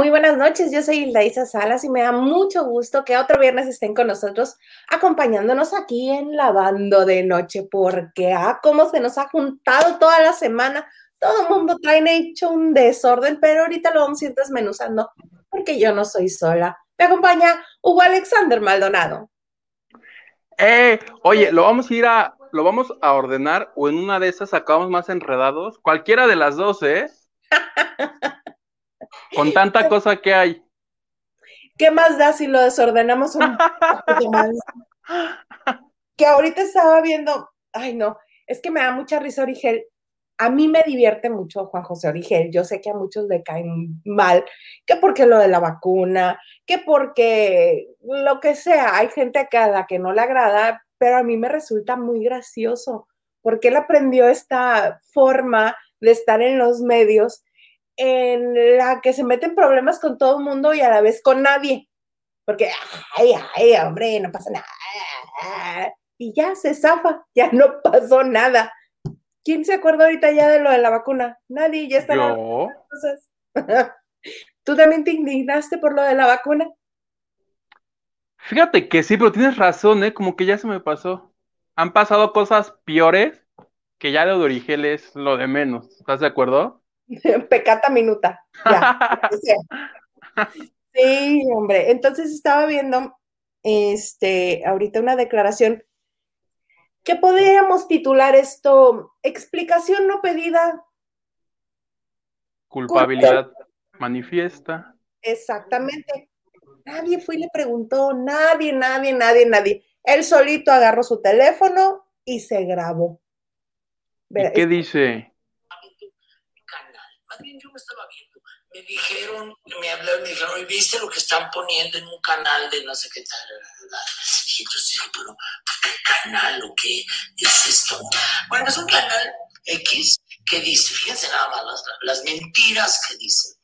Muy buenas noches. Yo soy Hilda Salas y me da mucho gusto que otro viernes estén con nosotros acompañándonos aquí en Lavando de Noche, porque ah, cómo se nos ha juntado toda la semana. Todo el mundo trae hecho un desorden, pero ahorita lo vamos a ir desmenuzando porque yo no soy sola. Me acompaña Hugo Alexander Maldonado. Eh, oye, lo vamos a ir a, lo vamos a ordenar o en una de esas acabamos más enredados. Cualquiera de las dos, ¿eh? Con tanta cosa que hay. ¿Qué más da si lo desordenamos un poco más? Que ahorita estaba viendo, ay no, es que me da mucha risa Origel. A mí me divierte mucho Juan José Origel. Yo sé que a muchos le caen mal, que porque lo de la vacuna, que porque lo que sea. Hay gente a la que no le agrada, pero a mí me resulta muy gracioso porque él aprendió esta forma de estar en los medios en la que se meten problemas con todo el mundo y a la vez con nadie. Porque, ay, ay, hombre, no pasa nada. Y ya se zafa, ya no pasó nada. ¿Quién se acuerda ahorita ya de lo de la vacuna? Nadie, ya está. ¿Yo? ¿Tú también te indignaste por lo de la vacuna? Fíjate que sí, pero tienes razón, ¿eh? Como que ya se me pasó. Han pasado cosas peores que ya lo de Origel es lo de menos. ¿Estás de acuerdo? Pecata minuta. sí, hombre. Entonces estaba viendo este, ahorita una declaración que podríamos titular esto, explicación no pedida. Culpabilidad manifiesta. Exactamente. Nadie fue y le preguntó, nadie, nadie, nadie, nadie. Él solito agarró su teléfono y se grabó. ¿Y qué dice? Yo me estaba viendo. Me dijeron, me hablaron, me dijeron, ¿viste lo que están poniendo en un canal de no sé qué tal? Y entonces dije, pero ¿qué canal o qué es esto? Bueno, es un canal X que dice, fíjense nada más las, las mentiras que dicen.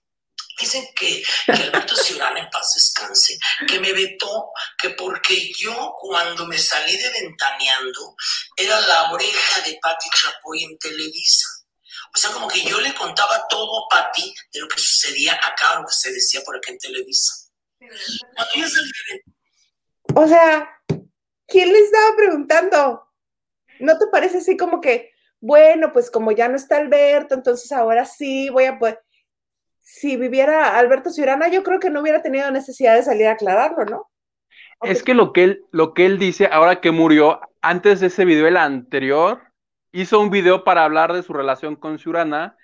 Dicen que, que Alberto Ciurán en paz descanse, que me vetó, que porque yo cuando me salí de Ventaneando era la oreja de Patti Chapoy en Televisa. O sea, como que yo le contaba todo a Pati de lo que sucedía acá, lo que se decía por acá en Televisa. Cuando yo salí O sea, ¿quién le estaba preguntando? ¿No te parece así como que, bueno, pues como ya no está Alberto, entonces ahora sí voy a poder... Si viviera Alberto Ciurana, yo creo que no hubiera tenido necesidad de salir a aclararlo, ¿no? Es que lo que él, lo que él dice ahora que murió, antes de ese video, el anterior, hizo un video para hablar de su relación con Ciurana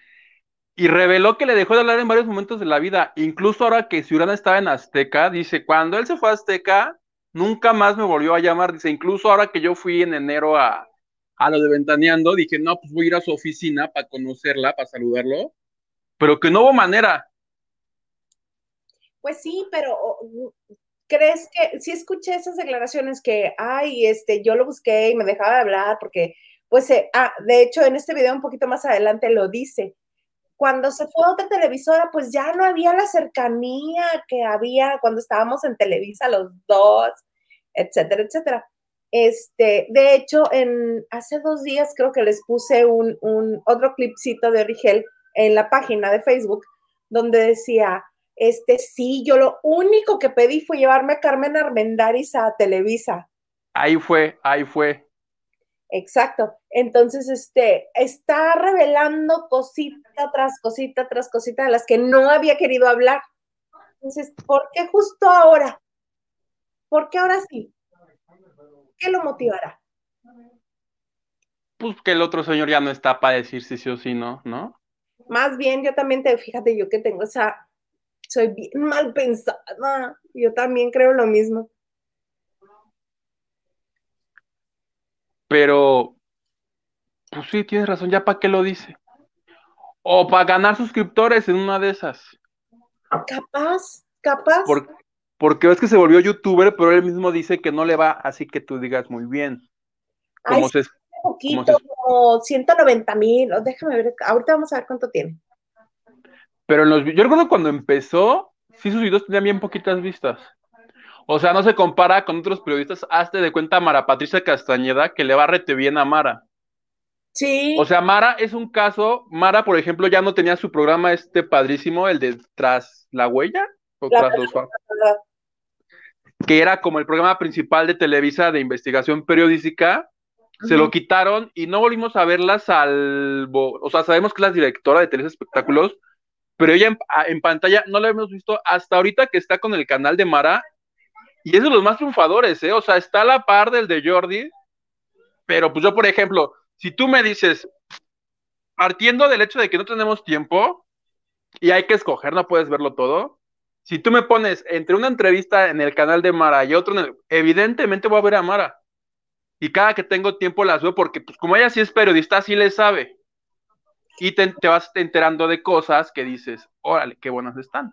y reveló que le dejó de hablar en varios momentos de la vida. Incluso ahora que Ciurana estaba en Azteca, dice, cuando él se fue a Azteca, nunca más me volvió a llamar. Dice, incluso ahora que yo fui en enero a, a lo de Ventaneando, dije, no, pues voy a ir a su oficina para conocerla, para saludarlo, pero que no hubo manera. Pues sí, pero ¿crees que si escuché esas declaraciones que, ay, este, yo lo busqué y me dejaba de hablar porque pues eh, ah, de hecho en este video un poquito más adelante lo dice. Cuando se fue a otra televisora, pues ya no había la cercanía que había cuando estábamos en Televisa los dos, etcétera, etcétera. Este, de hecho, en hace dos días creo que les puse un, otro clipcito de Rigel en la página de Facebook donde decía, este, sí, yo lo único que pedí fue llevarme a Carmen Armendáriz a Televisa. Ahí fue, ahí fue. Exacto. Entonces, este, está revelando cosita tras cosita tras cosita de las que no había querido hablar. Entonces, ¿por qué justo ahora? ¿Por qué ahora sí? ¿Qué lo motivará? Pues que el otro señor ya no está para decir si sí o sí no, ¿no? Más bien, yo también te, fíjate, yo que tengo esa, soy bien mal pensada. Yo también creo lo mismo. Pero, pues sí, tienes razón, ya para qué lo dice. O para ganar suscriptores en una de esas. Capaz, capaz. porque ves que se volvió youtuber, pero él mismo dice que no le va así que tú digas muy bien. Como se, poquito, como, 190 mil, déjame ver, ahorita vamos a ver cuánto tiene. Pero en los, yo recuerdo cuando empezó, sí sus videos tenían bien poquitas vistas. O sea, no se compara con otros periodistas. Hazte de cuenta a Mara Patricia Castañeda, que le va rete bien a Mara. Sí. O sea, Mara es un caso, Mara, por ejemplo, ya no tenía su programa este padrísimo, el de Tras la Huella, o La Tras los que era como el programa principal de Televisa de investigación periodística, se lo quitaron y no volvimos a verla salvo, o sea, sabemos que es la directora de Televisa Espectáculos, pero ella en, a- en pantalla no la hemos visto hasta ahorita que está con el canal de Mara, y es de los más triunfadores, ¿eh? O sea, está a la par del de Jordi, pero pues yo, por ejemplo, si tú me dices, partiendo del hecho de que no tenemos tiempo y hay que escoger, no puedes verlo todo, si tú me pones entre una entrevista en el canal de Mara y otro, en el- evidentemente voy a ver a Mara. Y cada que tengo tiempo las veo porque, pues como ella sí es periodista, sí le sabe. Y te, te vas enterando de cosas que dices, órale, qué buenas están.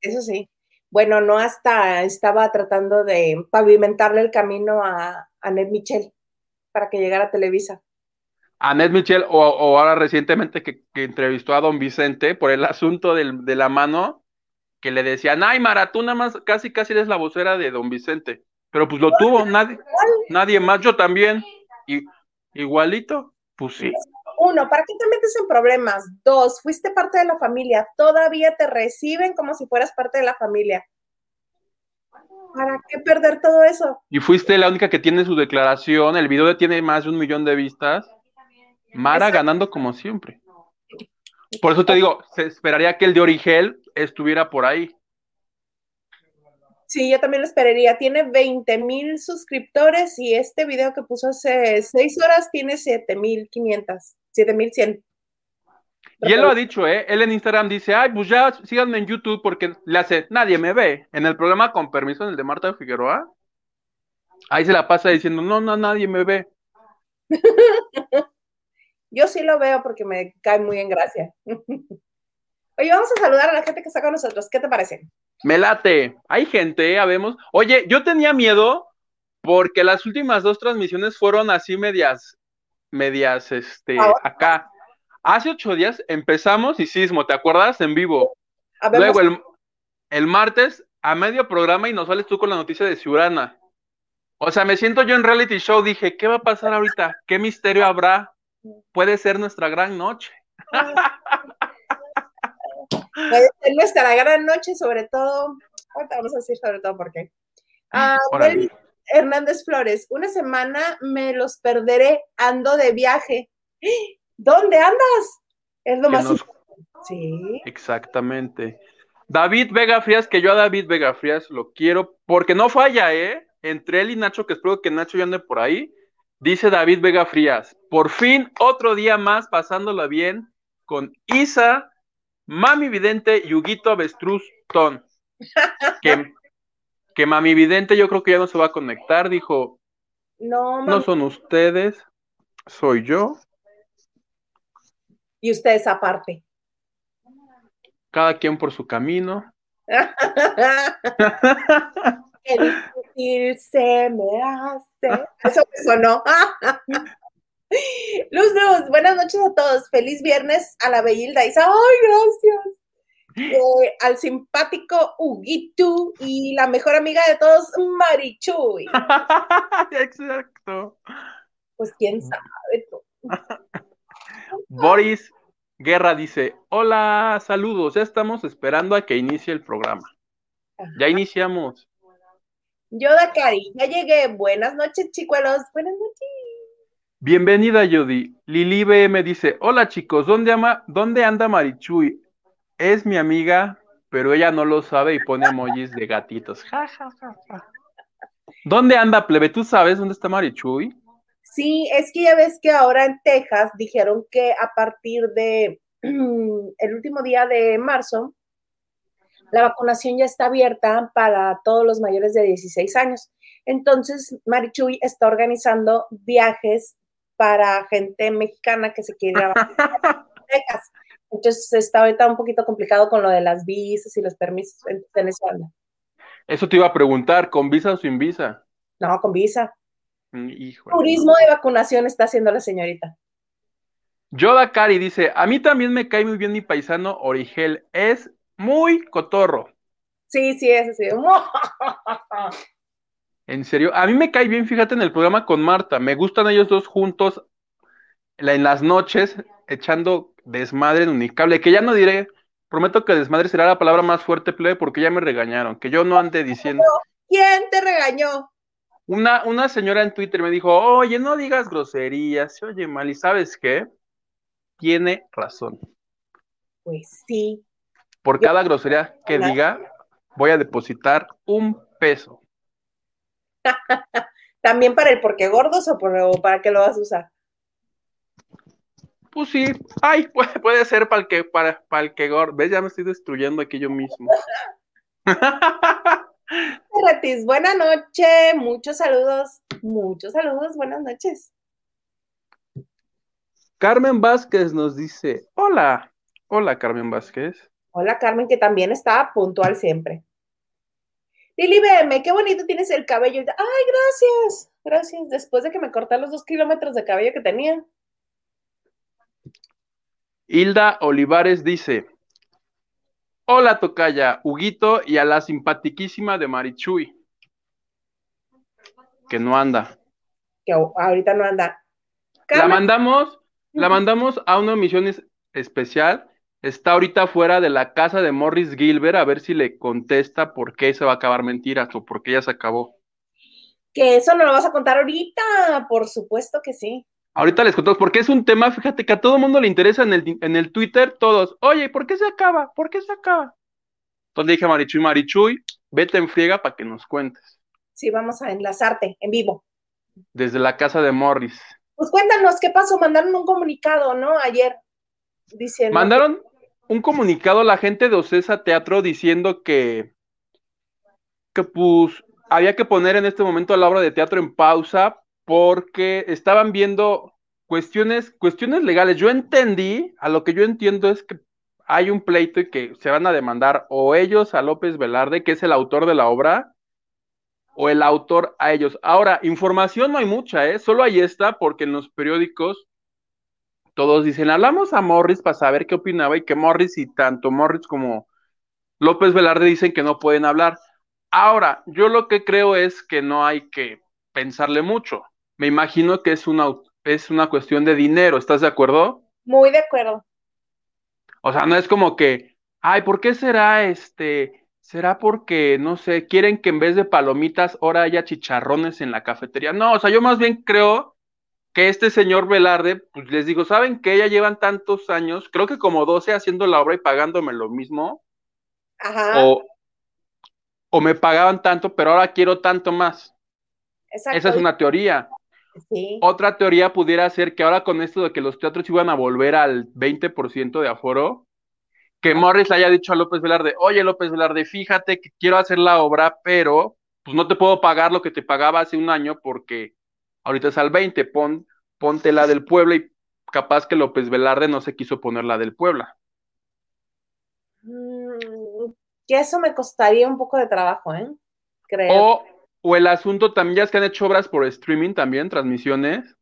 Eso sí. Bueno, no hasta estaba tratando de pavimentarle el camino a, a Ned Michel para que llegara a Televisa. Annette Michel, o, o ahora recientemente que, que entrevistó a don Vicente por el asunto del- de la mano, que le decían, ay, Mara, tú nada más casi casi eres la vocera de don Vicente. Pero pues lo tuvo, nadie, nadie más, yo también. Y, igualito, pues sí. Uno, ¿para qué te metes en problemas? Dos, fuiste parte de la familia, todavía te reciben como si fueras parte de la familia. ¿Para qué perder todo eso? Y fuiste la única que tiene su declaración, el video tiene más de un millón de vistas. Mara Exacto. ganando como siempre. Por eso te digo, se esperaría que el de Origel estuviera por ahí. Sí, yo también lo esperaría. Tiene 20 mil suscriptores y este video que puso hace seis horas tiene 7500, 7100. Y él lo ha dicho, ¿eh? Él en Instagram dice, ay, pues ya síganme en YouTube porque le hace, nadie me ve. En el programa con permiso, en el de Marta Figueroa, ahí se la pasa diciendo, no, no, nadie me ve. Yo sí lo veo porque me cae muy en gracia. Oye, vamos a saludar a la gente que está con nosotros. ¿Qué te parece? Me late. Hay gente, habemos. Oye, yo tenía miedo porque las últimas dos transmisiones fueron así medias, medias, este, acá. Hace ocho días empezamos y sismo, ¿te acuerdas? En vivo. Luego el, el martes a medio programa y nos sales tú con la noticia de Ciurana. O sea, me siento yo en reality show, dije, ¿qué va a pasar ahorita? ¿Qué misterio habrá? Puede ser nuestra gran noche. Puede ser nuestra gran noche, sobre todo. Ahorita vamos a decir sobre todo por qué. Ah, Hernández Flores, una semana me los perderé, ando de viaje. ¿Dónde andas? Es lo Que más nos- Sí. Exactamente. David Vega Frías, que yo a David Vega Frías lo quiero, porque no falla, ¿eh? Entre él y Nacho, que espero que Nacho ya ande por ahí, dice David Vega Frías, por fin otro día más pasándola bien con Isa, Mami Vidente y Huguito Avestruz Ton. Que, que Mami Vidente yo creo que ya no se va a conectar, dijo, No, no son ustedes, soy yo. Y ustedes aparte. Cada quien por su camino. Qué difícil se me hace. Eso me sonó. Luz, Luz, buenas noches a todos. Feliz viernes a la Bellilda Isa. ¡Ay, gracias! Eh, al simpático Huguito y la mejor amiga de todos, Marichuy. Exacto. Pues quién sabe. tú. Boris Guerra dice, hola, saludos, ya estamos esperando a que inicie el programa. Ya iniciamos. Yo, Dakari, ya llegué. Buenas noches, chicuelos. Buenas noches. Bienvenida, Jody. Lili BM dice, hola chicos, ¿dónde, ama, ¿dónde anda Marichuy? Es mi amiga, pero ella no lo sabe y pone emojis de gatitos. Ja, ja, ja, ja. ¿Dónde anda, plebe? ¿Tú sabes dónde está Marichuy? Sí, es que ya ves que ahora en Texas dijeron que a partir de el último día de marzo, la vacunación ya está abierta para todos los mayores de 16 años. Entonces, Marichuy está organizando viajes para gente mexicana que se quiere ir a vacunar a Texas. Entonces, está ahorita un poquito complicado con lo de las visas y los permisos en Venezuela. Eso te iba a preguntar, ¿con visa o sin visa? No, con visa. Mm, Híjole. Turismo de vacunación está haciendo la señorita. Yoda Cari dice, a mí también me cae muy bien mi paisano Origel, es muy cotorro. Sí, sí, eso sí. En serio, a mí me cae bien, fíjate, en el programa con Marta, me gustan ellos dos juntos, en las noches echando desmadre en Unicable, que ya no diré, prometo que desmadre será la palabra más fuerte, plebe, porque ya me regañaron, que yo no ande diciendo. ¿Quién te regañó? Una, una señora en Twitter me dijo, oye, no digas groserías, se oye mal, ¿y sabes qué? Tiene razón. Pues sí. Por cada grosería que diga, voy a depositar un peso. ¿También para el porque gordos o, para qué lo vas a usar? Pues sí, ay, puede, ser para el que, para, para el que gordo. ¿Ves? Ya me estoy destruyendo aquí yo mismo. Retis, buena noche, muchos saludos, muchos saludos, buenas noches. Carmen Vázquez nos dice, hola, hola Carmen Vázquez. Hola Carmen, que también está puntual siempre. Lili BM, qué bonito tienes el cabello. Ay, gracias, gracias. Después de que me corté los dos kilómetros de cabello que tenía. Hilda Olivares dice: Hola, Tocaya, Huguito y a la simpatiquísima de Marichuy. Que no anda. Que ahorita no anda. La mandamos, la mandamos a una misión especial está ahorita fuera de la casa de Morris Gilbert a ver si le contesta por qué se va a acabar mentiras o por qué ya se acabó. Que eso no lo vas a contar ahorita, por supuesto que sí. Ahorita les contamos, porque es un tema, fíjate que a todo mundo le interesa en el, en el Twitter, todos, oye, ¿por qué se acaba? ¿Por qué se acaba? Entonces dije a Marichuy, Marichuy, vete en friega para que nos cuentes. Sí, vamos a enlazarte en vivo. Desde la casa de Morris. Pues cuéntanos qué pasó, mandaron un comunicado, ¿no? Ayer diciendo. Mandaron, un comunicado a la gente de Ocesa Teatro diciendo que, que pues había que poner en este momento la obra de teatro en pausa porque estaban viendo cuestiones, cuestiones legales. Yo entendí, a lo que yo entiendo es que hay un pleito y que se van a demandar o ellos a López Velarde, que es el autor de la obra, o el autor a ellos. Ahora, información no hay mucha, ¿eh? Solo ahí está porque en los periódicos todos dicen, hablamos a Morris para saber qué opinaba y que Morris y tanto Morris como López Velarde dicen que no pueden hablar. Ahora, yo lo que creo es que no hay que pensarle mucho. Me imagino que es una, es una cuestión de dinero, ¿estás de acuerdo? Muy de acuerdo. O sea, no es como que, ay, ¿por qué será este? ¿Será porque, no sé, quieren que en vez de palomitas ahora haya chicharrones en la cafetería? No, o sea, yo más bien creo que este señor Velarde, pues les digo, ¿saben que ya llevan tantos años? Creo que como 12 haciendo la obra y pagándome lo mismo. Ajá. O, o me pagaban tanto, pero ahora quiero tanto más. Exacto. Esa es una teoría. Sí. Otra teoría pudiera ser que ahora con esto de que los teatros iban a volver al 20% de aforo, que Morris le haya dicho a López Velarde, oye López Velarde, fíjate que quiero hacer la obra, pero pues no te puedo pagar lo que te pagaba hace un año porque ahorita es al 20, pon, ponte la del Puebla y capaz que López Velarde no se quiso poner la del Puebla. Mm, que eso me costaría un poco de trabajo, ¿eh? Creo. O, o el asunto también, ya es que han hecho obras por streaming también, transmisiones,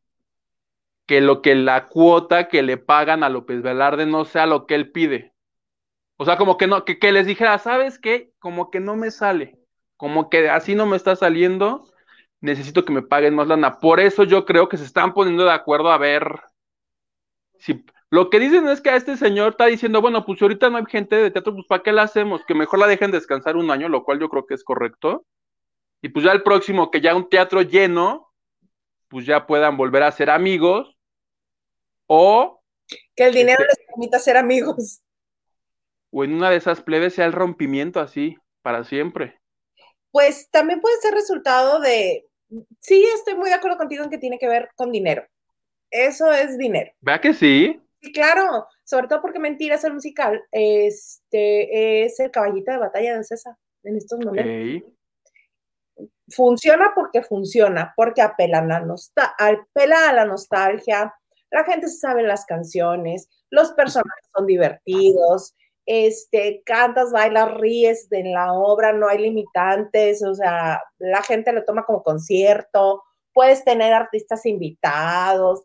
que lo que la cuota que le pagan a López Velarde no sea lo que él pide. O sea, como que no, que, les dijera, ¿sabes qué? Como que no me sale, como que así no me está saliendo, necesito que me paguen más lana. Por eso yo creo que se están poniendo de acuerdo a ver si lo que dicen es que a este señor está diciendo, bueno, pues ahorita no hay gente de teatro, pues ¿para qué la hacemos? Que mejor la dejen descansar un año, lo cual yo creo que es correcto. Y pues ya el próximo, que ya un teatro lleno, pues ya puedan volver a ser amigos. O... Que el dinero este les permita ser amigos. O en una de esas plebes sea el rompimiento así, para siempre. Pues también puede ser resultado de, sí, estoy muy de acuerdo contigo en que tiene que ver con dinero. Eso es dinero. ¿Vea que sí? Sí, claro, sobre todo porque Mentiras, el musical, este es el caballito de batalla de César en estos momentos. Funciona porque funciona, porque apela a, la apela a la nostalgia, la gente sabe las canciones, los personajes son divertidos, este, cantas, bailas, ríes en la obra, no hay limitantes, o sea, la gente lo toma como concierto, puedes tener artistas invitados,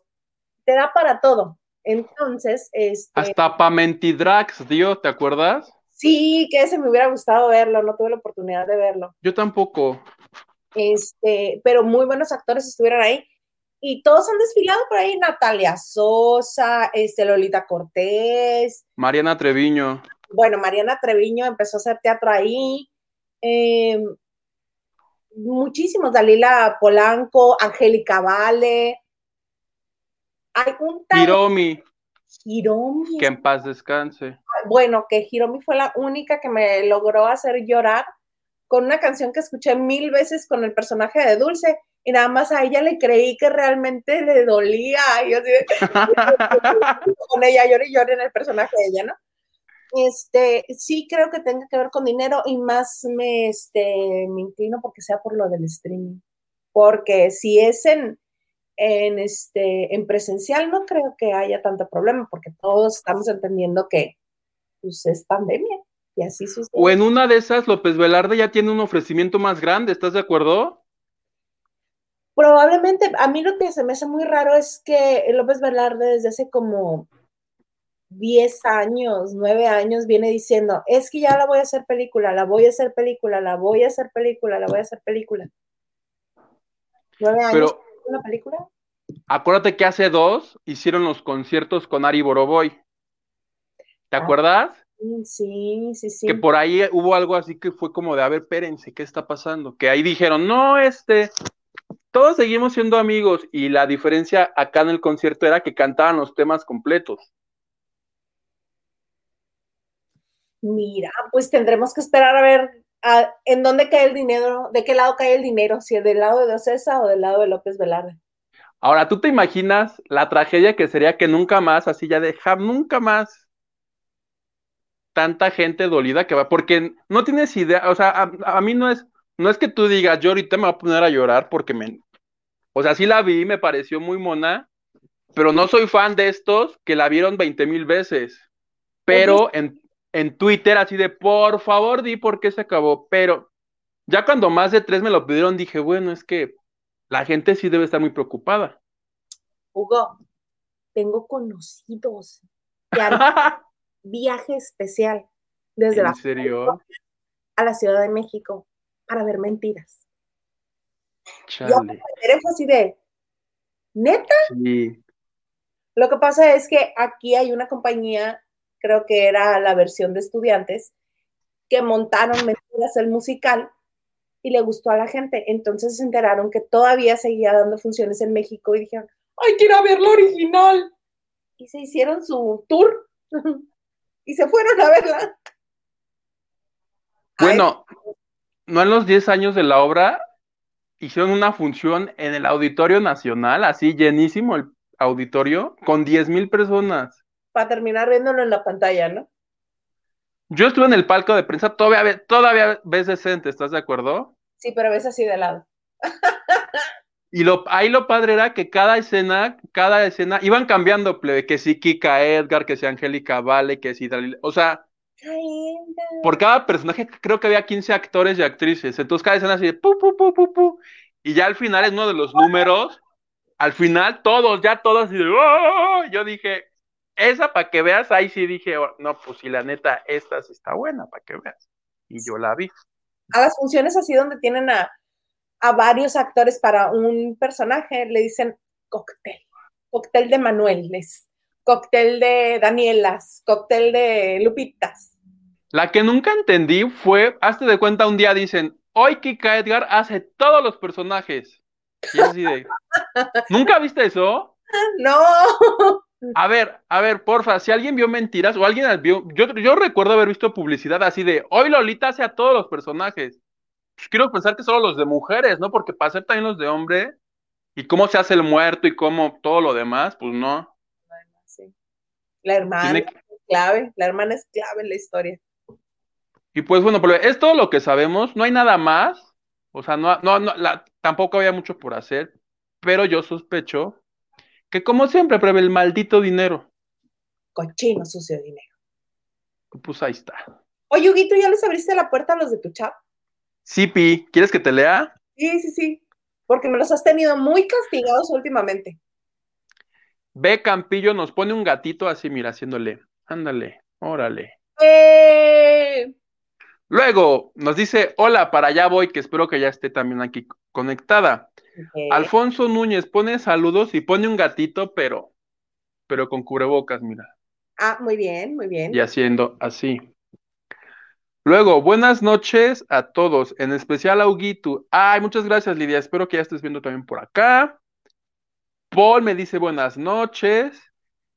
te da para todo. Entonces, este... Hasta para Mentidrax, tío, ¿te acuerdas? Sí, que ese me hubiera gustado verlo, no tuve la oportunidad de verlo. Yo tampoco. Este, pero muy buenos actores estuvieron ahí. Y todos han desfilado por ahí, Natalia Sosa, este, Lolita Cortés. Mariana Treviño. Bueno, Mariana Treviño empezó a hacer teatro ahí. Eh, muchísimos, Dalila Polanco, Angélica Vale. Hay un tal Hiromi, Hiromi. que en paz descanse. Bueno, que Hiromi fue la única que me logró hacer llorar con una canción que escuché mil veces con el personaje de Dulce y nada más a ella le creí que realmente le dolía. Y yo con ella lloré y lloré en el personaje de ella, ¿no? Este, sí creo que tenga que ver con dinero y más me, este, me inclino porque sea por lo del streaming. Porque si es en, en, este, en presencial, no creo que haya tanto problema, porque todos estamos entendiendo que pues, es pandemia y así sucede. O en una de esas, López Velarde ya tiene un ofrecimiento más grande, ¿estás de acuerdo? Probablemente, a mí lo que se me hace muy raro es que López Velarde desde hace como 10 años, 9 años viene diciendo, es que ya la voy a hacer película, la voy a hacer película, la voy a hacer película, la voy a hacer película. 9 años, Pero una película. acuérdate que hace dos hicieron los conciertos con Ari Boroboy. ¿Te Ah. acuerdas? Sí, sí, sí. Que por ahí hubo algo así que fue como de, a ver, espérense, ¿qué está pasando? Que ahí dijeron, no, este, todos seguimos siendo amigos y la diferencia acá en el concierto era que cantaban los temas completos. Mira, pues tendremos que esperar a ver a- en dónde cae el dinero, de qué lado cae el dinero, si es del lado de Ocesa o del lado de López Velarde. Ahora, ¿tú te imaginas la tragedia que sería que nunca más, así ya dejar nunca más tanta gente dolida que va? Porque no tienes idea, o sea, a, a mí no es, no es que tú digas, yo ahorita me voy a poner a llorar porque me, o sea, sí la vi, me pareció muy mona, pero no soy fan de estos que la vieron 20 mil veces. Pero en, en Twitter así de, por favor, di por qué se acabó. Pero ya cuando más de tres me lo pidieron, dije, bueno, es que la gente sí debe estar muy preocupada. Hugo, tengo conocidos que han viaje especial desde la ¿En serio? a la Ciudad de México para ver mentiras. Yo Chale. así de, neta, Sí. Lo que pasa es que aquí hay una compañía, creo que era la versión de estudiantes, que montaron Mentiras el musical y le gustó a la gente. Entonces se enteraron que todavía seguía dando funciones en México y dijeron, ¡ay, quiero ver la original! Y se hicieron su tour y se fueron a verla. Bueno, no en los 10 años de la obra hicieron una función en el Auditorio Nacional, así llenísimo el auditorio, con 10 mil personas. Para terminar viéndolo en la pantalla, ¿no? Yo estuve en el palco de prensa, todavía, todavía ves decente, ¿estás de acuerdo? Sí, pero ves así de lado. Y lo, ahí lo padre era que cada escena, cada escena, iban cambiando, plebe, que si Kika Edgar, que si Angélica Vale, que si Dalila, o sea, por cada personaje creo que había 15 actores y actrices, entonces cada escena así de pu, pu, pu, pu, pu, y ya al final es uno de los números, al final todos, ya todos, así de, ¡oh! yo dije, esa para que veas, ahí sí dije, oh, no, pues si la neta, esta sí está buena, para que veas, y yo la vi. a las funciones así donde tienen a, a varios actores para un personaje, le dicen cóctel, cóctel de Manueles, cóctel de Danielas, cóctel de Lupitas. La que nunca entendí fue, hazte de cuenta, un día dicen, hoy Kika Edgar hace todos los personajes. Y así de, ¿nunca viste eso? No, A ver, a ver, porfa, si alguien vio mentiras o alguien vio, yo, yo recuerdo haber visto publicidad así de, hoy Lolita hace a todos los personajes. Pues quiero pensar que solo los de mujeres, ¿no? Porque para hacer también los de hombre, y cómo se hace el muerto y cómo todo lo demás, pues no. Sí. la hermana Tiene es clave, la hermana es clave en la historia. Y pues bueno, pero es todo lo que sabemos, no hay nada más, o sea, no, no, no, la- tampoco había mucho por hacer, pero yo sospecho que como siempre prevé el maldito dinero, Cochino, sucio dinero. pues ahí está. Oye, Huguito, ¿ya les abriste la puerta a los de tu chat? Sí, Pi, ¿quieres que te lea? Sí, sí, sí, porque me los has tenido muy castigados últimamente. B Campillo nos pone un gatito así, mira, haciéndole, ándale, órale. ¡Eh! Luego nos dice, hola, para allá voy, que espero que ya esté también aquí conectada. Alfonso Núñez pone saludos y pone un gatito, pero, pero con cubrebocas, mira, Ah, muy bien, muy bien. y haciendo así. Luego, buenas noches a todos, en especial a Huguito. Ay, muchas gracias, Lidia. Espero que ya estés viendo también por acá. Paul me dice buenas noches.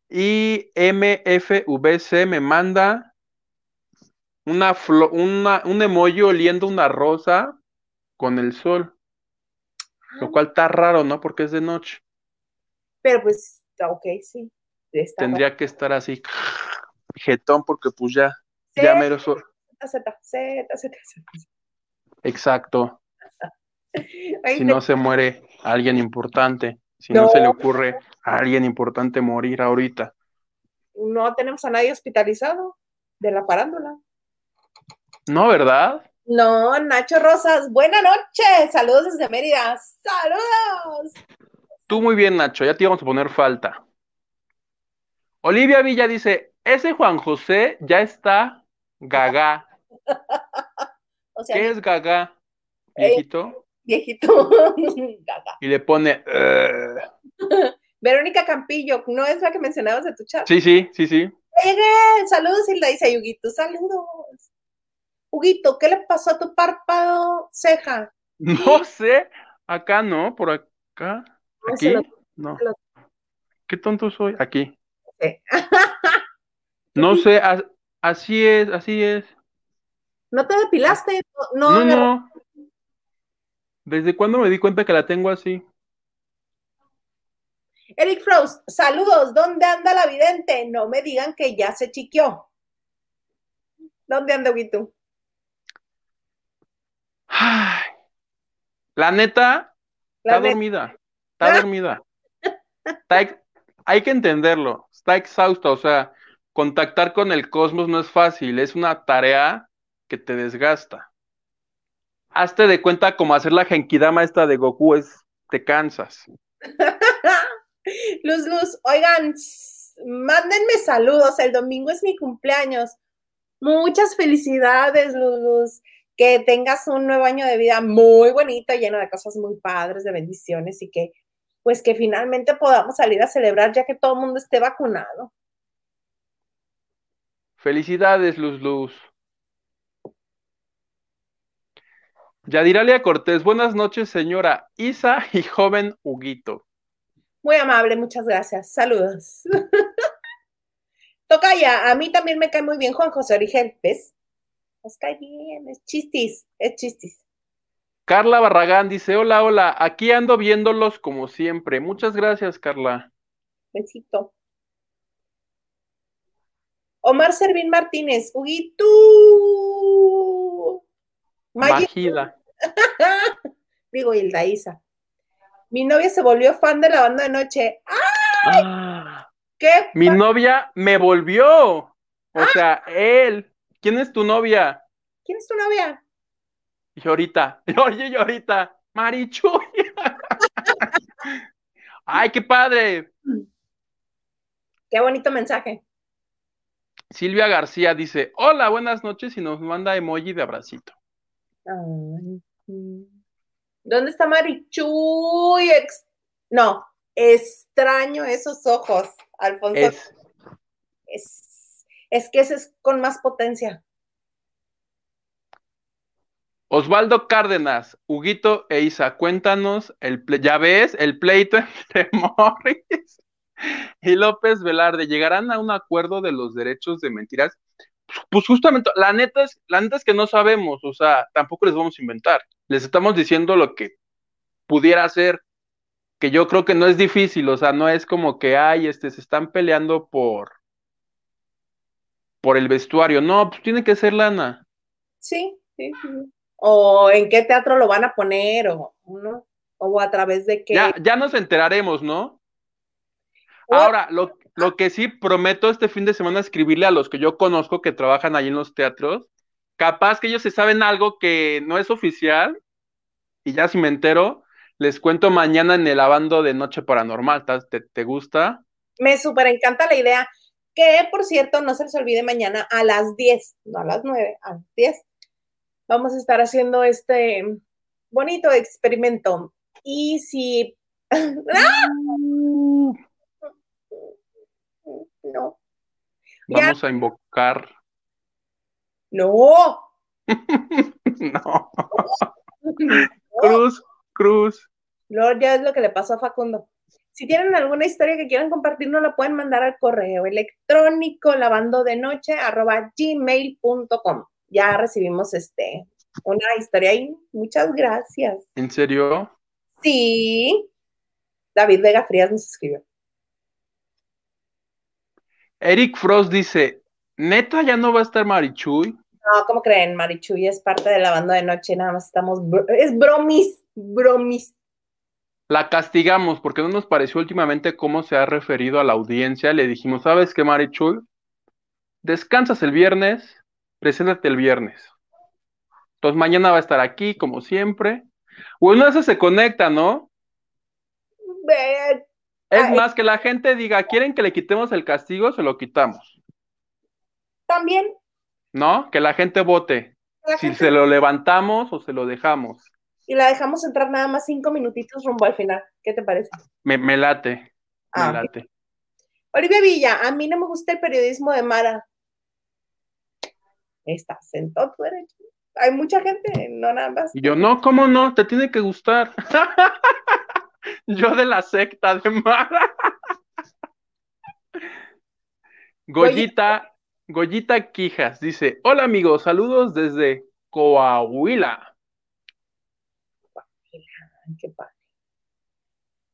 Y MFVC me manda una una, un emoji oliendo una rosa con el sol. Lo cual está raro, ¿no? Porque es de noche. Pero pues, ok, sí. Tendría que estar así, jetón, porque pues ya, Sí. ya mero sol. Z, Z, Z, Z, Z. Exacto. Si no se muere alguien importante, si no, No. se le ocurre a alguien importante morir ahorita. no tenemos a nadie hospitalizado de la parándula. No, ¿verdad? No, Nacho Rosas, buena noche. Saludos desde Mérida. Saludos. Tú muy bien, Nacho, ya te íbamos a poner falta. Olivia Villa dice, ese Juan José ya está gaga. O sea, ¿Qué es gaga, viejito? viejito. Gaga. Y le pone, "Eh". Verónica Campillo, ¿no es la que mencionabas de tu chat? sí, sí, sí, sí. Llegué. Saludos, Hilda dice Huguito. Saludos. Huguito, ¿qué le pasó a tu párpado ceja? No sé, acá no, por acá, aquí, no. Qué tonto soy, aquí. No sé, a- así es, así es. ¿No te depilaste? No, No. ¿Desde cuándo me di cuenta que la tengo así? Eric Frost, saludos. ¿Dónde anda la vidente? No me digan que ya se chiqueó. ¿Dónde anda? Ay, La neta, La está neta. dormida. Está dormida. Está ex- hay que entenderlo. Está exhausta. O sea, contactar con el cosmos no es fácil. Es una tarea que te desgasta. Hazte de cuenta como hacer la genkidama esta de Goku es te cansas. Luz, Luz, oigan, mándenme saludos. El domingo es mi cumpleaños. Muchas felicidades, Luz, Luz. Que tengas un nuevo año de vida muy bonito, lleno de cosas muy padres, de bendiciones y que, pues, que finalmente podamos salir a celebrar ya que todo el mundo esté vacunado. Felicidades, Luz Luz. Yadiralia Cortés, buenas noches, señora Isa y joven Huguito. Muy amable, muchas gracias. Saludos. Tocaya, a mí también me cae muy bien Juan José Origel, ¿ves? Nos cae bien, es chistis, es chistis. Carla Barragán dice, hola, hola, aquí ando viéndolos como siempre. Muchas gracias, Carla. Besito. Omar Servín Martínez, Huguito. Magida. Digo, Hilda Isa. Mi novia se volvió fan de la banda de noche. ¡Ah, Ah, qué mi novia me volvió. O sea, él. ¿Quién es tu novia? ¿Quién es tu novia? Y ahorita, oye, y ahorita, Marichuy. Ay, qué padre. Qué bonito mensaje. Silvia García dice, hola, buenas noches y nos manda emoji de abracito. Ay. ¿Dónde está Marichuy? Ex- no, extraño esos ojos, Alfonso. Es, Es, es que ese es con más potencia. Osvaldo Cárdenas, Huguito e Isa, cuéntanos, el ple- ya ves, el pleito entre Morris y López Velarde, ¿llegarán a un acuerdo de los derechos de mentiras? Pues justamente, la neta es, la neta es que no sabemos, o sea, tampoco les vamos a inventar, les estamos diciendo lo que pudiera ser, que yo creo que no es difícil, o sea, no es como que, ay, este, se están peleando por, por el vestuario, no, pues tiene que ser lana. Sí, sí, sí. O en qué teatro lo van a poner, o, ¿no? o a través de qué. Ya, ya nos enteraremos, ¿no? Ahora, lo, lo que sí prometo este fin de semana escribirle a los que yo conozco que trabajan ahí en los teatros, capaz que ellos se saben algo que no es oficial, y ya si me entero, les cuento mañana en el lavando de Noche Paranormal, ¿tas- ¿te, te gusta? Me súper encanta la idea. Que, por cierto, no se les olvide mañana a las 10, no a las 9, a las 10. Vamos a estar haciendo este bonito experimento. Y si. Uh, No. vamos a invocar. No. no. Cruz, Cruz. No, ya es lo que le pasó a Facundo. Si tienen alguna historia que quieran compartir, nos la pueden mandar al correo electrónico lavando de noche gmail.com. Ya recibimos este una historia ahí. Muchas gracias. ¿En serio? Sí. David Vega Frías nos escribió. Eric Frost dice, ¿neta ya no va a estar Marichuy? No, ¿cómo creen? Marichuy es parte de la banda de noche, nada más estamos. es bromis, bromis. La castigamos porque no nos pareció últimamente cómo se ha referido a la audiencia. Le dijimos, ¿sabes qué, Marichuy? Descansas el viernes, preséntate el viernes. Entonces mañana va a estar aquí, como siempre. O en una de esas se conecta, ¿no? Ve- Es Ay. más, que la gente diga, ¿quieren que le quitemos el castigo? Se lo quitamos. También, ¿No? Que la gente vote. la Si gente- se lo levantamos o se lo dejamos. y la dejamos entrar nada más cinco minutitos rumbo al final. ¿Qué te parece? Me, me late. Me Ah, late. Olivia Villa, a mí no me gusta el periodismo de Mara. Estás en todo tu derecho. Hay mucha gente, no nada más. Y yo, no, ¿cómo no? Te tiene que gustar. yo de la secta de Mara. Goyita, Goyita Quijas dice: Hola amigos, saludos desde Coahuila. Qué padre.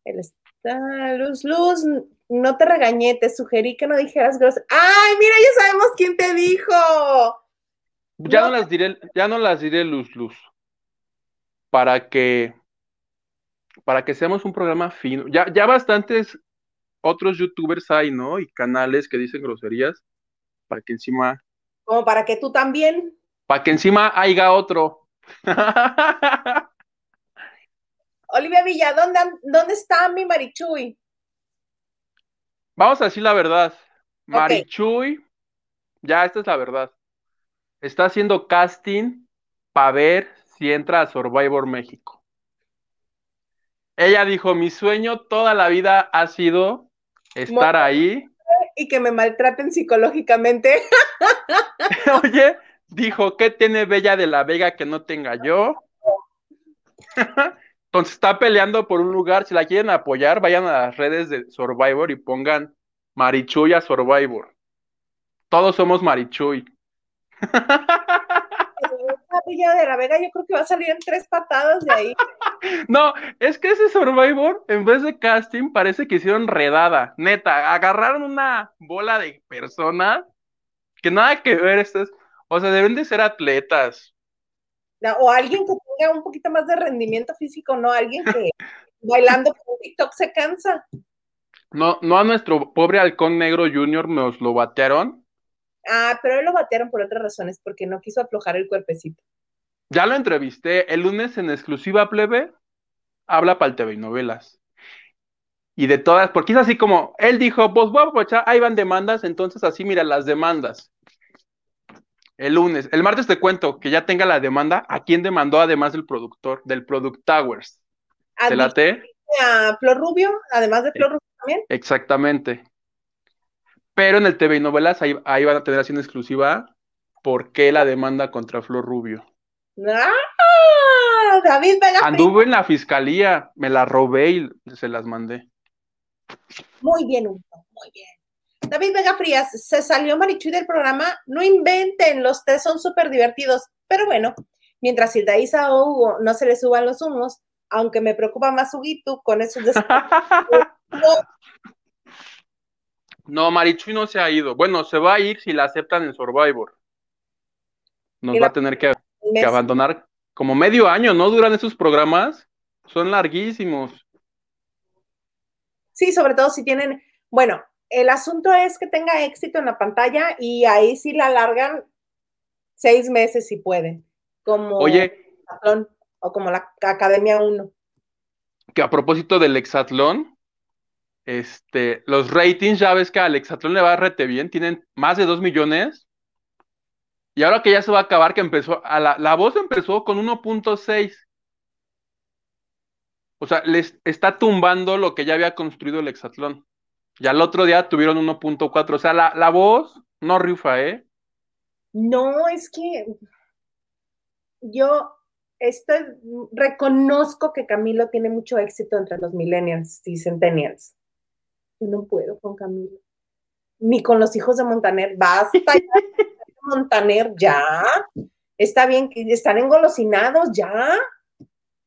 Él está, Luz, Luz, no te regañé, te sugerí que no dijeras groserías. ¡Ay, mira, ya sabemos quién te dijo! Ya No. no las diré, ya no las diré luz, luz. Para que, para que seamos un programa fino. Ya, ya bastantes otros youtubers hay, ¿no? Y canales que dicen groserías. Para que encima, Como para que tú también. para que encima haya otro. Olivia Villa, ¿dónde, dónde está mi Marichuy? Vamos a decir la verdad. Marichuy, ya esta es la verdad. Está haciendo casting para ver si entra a Survivor México. Ella dijo, mi sueño toda la vida ha sido estar ahí. Y que me maltraten psicológicamente. Oye, dijo, ¿qué tiene Bella de la Vega que no tenga yo? Entonces está peleando por un lugar. Si la quieren apoyar, vayan a las redes de Survivor y pongan Marichuy a Survivor. Todos somos Marichuy. Villa de la Vega, yo creo que va a salir en tres patadas de ahí. No, es que ese Survivor, en vez de casting, parece que hicieron redada. Neta, agarraron una bola de personas que nada que ver. Estas, o sea, deben de ser atletas. No, O alguien que tenga un poquito más de rendimiento físico, no alguien que bailando con TikTok se cansa. No, no a nuestro pobre halcón negro junior nos lo batearon. Ah, pero él lo batearon por otras razones, porque no quiso aflojar el cuerpecito. Ya lo entrevisté el lunes en exclusiva plebe. Habla para el TV y novelas. Y de todas, porque es así como, él dijo, pues voy a aprovechar, ahí van demandas, entonces así, mira, las demandas. El lunes, el martes te cuento que ya tenga la demanda, ¿a quién demandó además del productor, del Product Towers? ¿Te la a Flor Rubio, además de Flor Rubio también. Exactamente. Pero en el TV y novelas, ahí, ahí van a tener así en exclusiva, ¿por qué la demanda contra Flor Rubio? ¡Ah! David Vega Frías. Anduve en la fiscalía, me la robé y se las mandé. Muy bien, Hugo, muy bien. David Vega Frías, se salió Marichuy del programa. No inventen, los test son súper divertidos. Pero bueno, mientras Hilda Isa o Hugo no se les suban los humos, aunque me preocupa más Huguito con esos No, Marichuy no se ha ido. Bueno, se va a ir si la aceptan en Survivor. Nos va la- a tener que, que abandonar como medio año, ¿no? Duran esos programas. Son larguísimos. Sí, sobre todo si tienen, bueno, el asunto es que tenga éxito en la pantalla y ahí sí la alargan seis meses si pueden, como Oye, o como la Academia 1. que a propósito del Hexatlón, este, los ratings, ya ves que al Hexatlón le va rete bien, tienen más de 2 millones. Y ahora que ya se va a acabar, que empezó, a la, la voz empezó con 1.6. O sea, les está tumbando lo que ya había construido el Hexatlón. Y al otro día tuvieron 1.4. O sea, la, la voz no rifa, ¿eh? No, es que yo estoy, reconozco que Camilo tiene mucho éxito entre los millennials y centennials. Yo no puedo con Camilo. Ni con los hijos de Montaner. Basta ya, Montaner, ya. Está bien que están engolosinados, ya.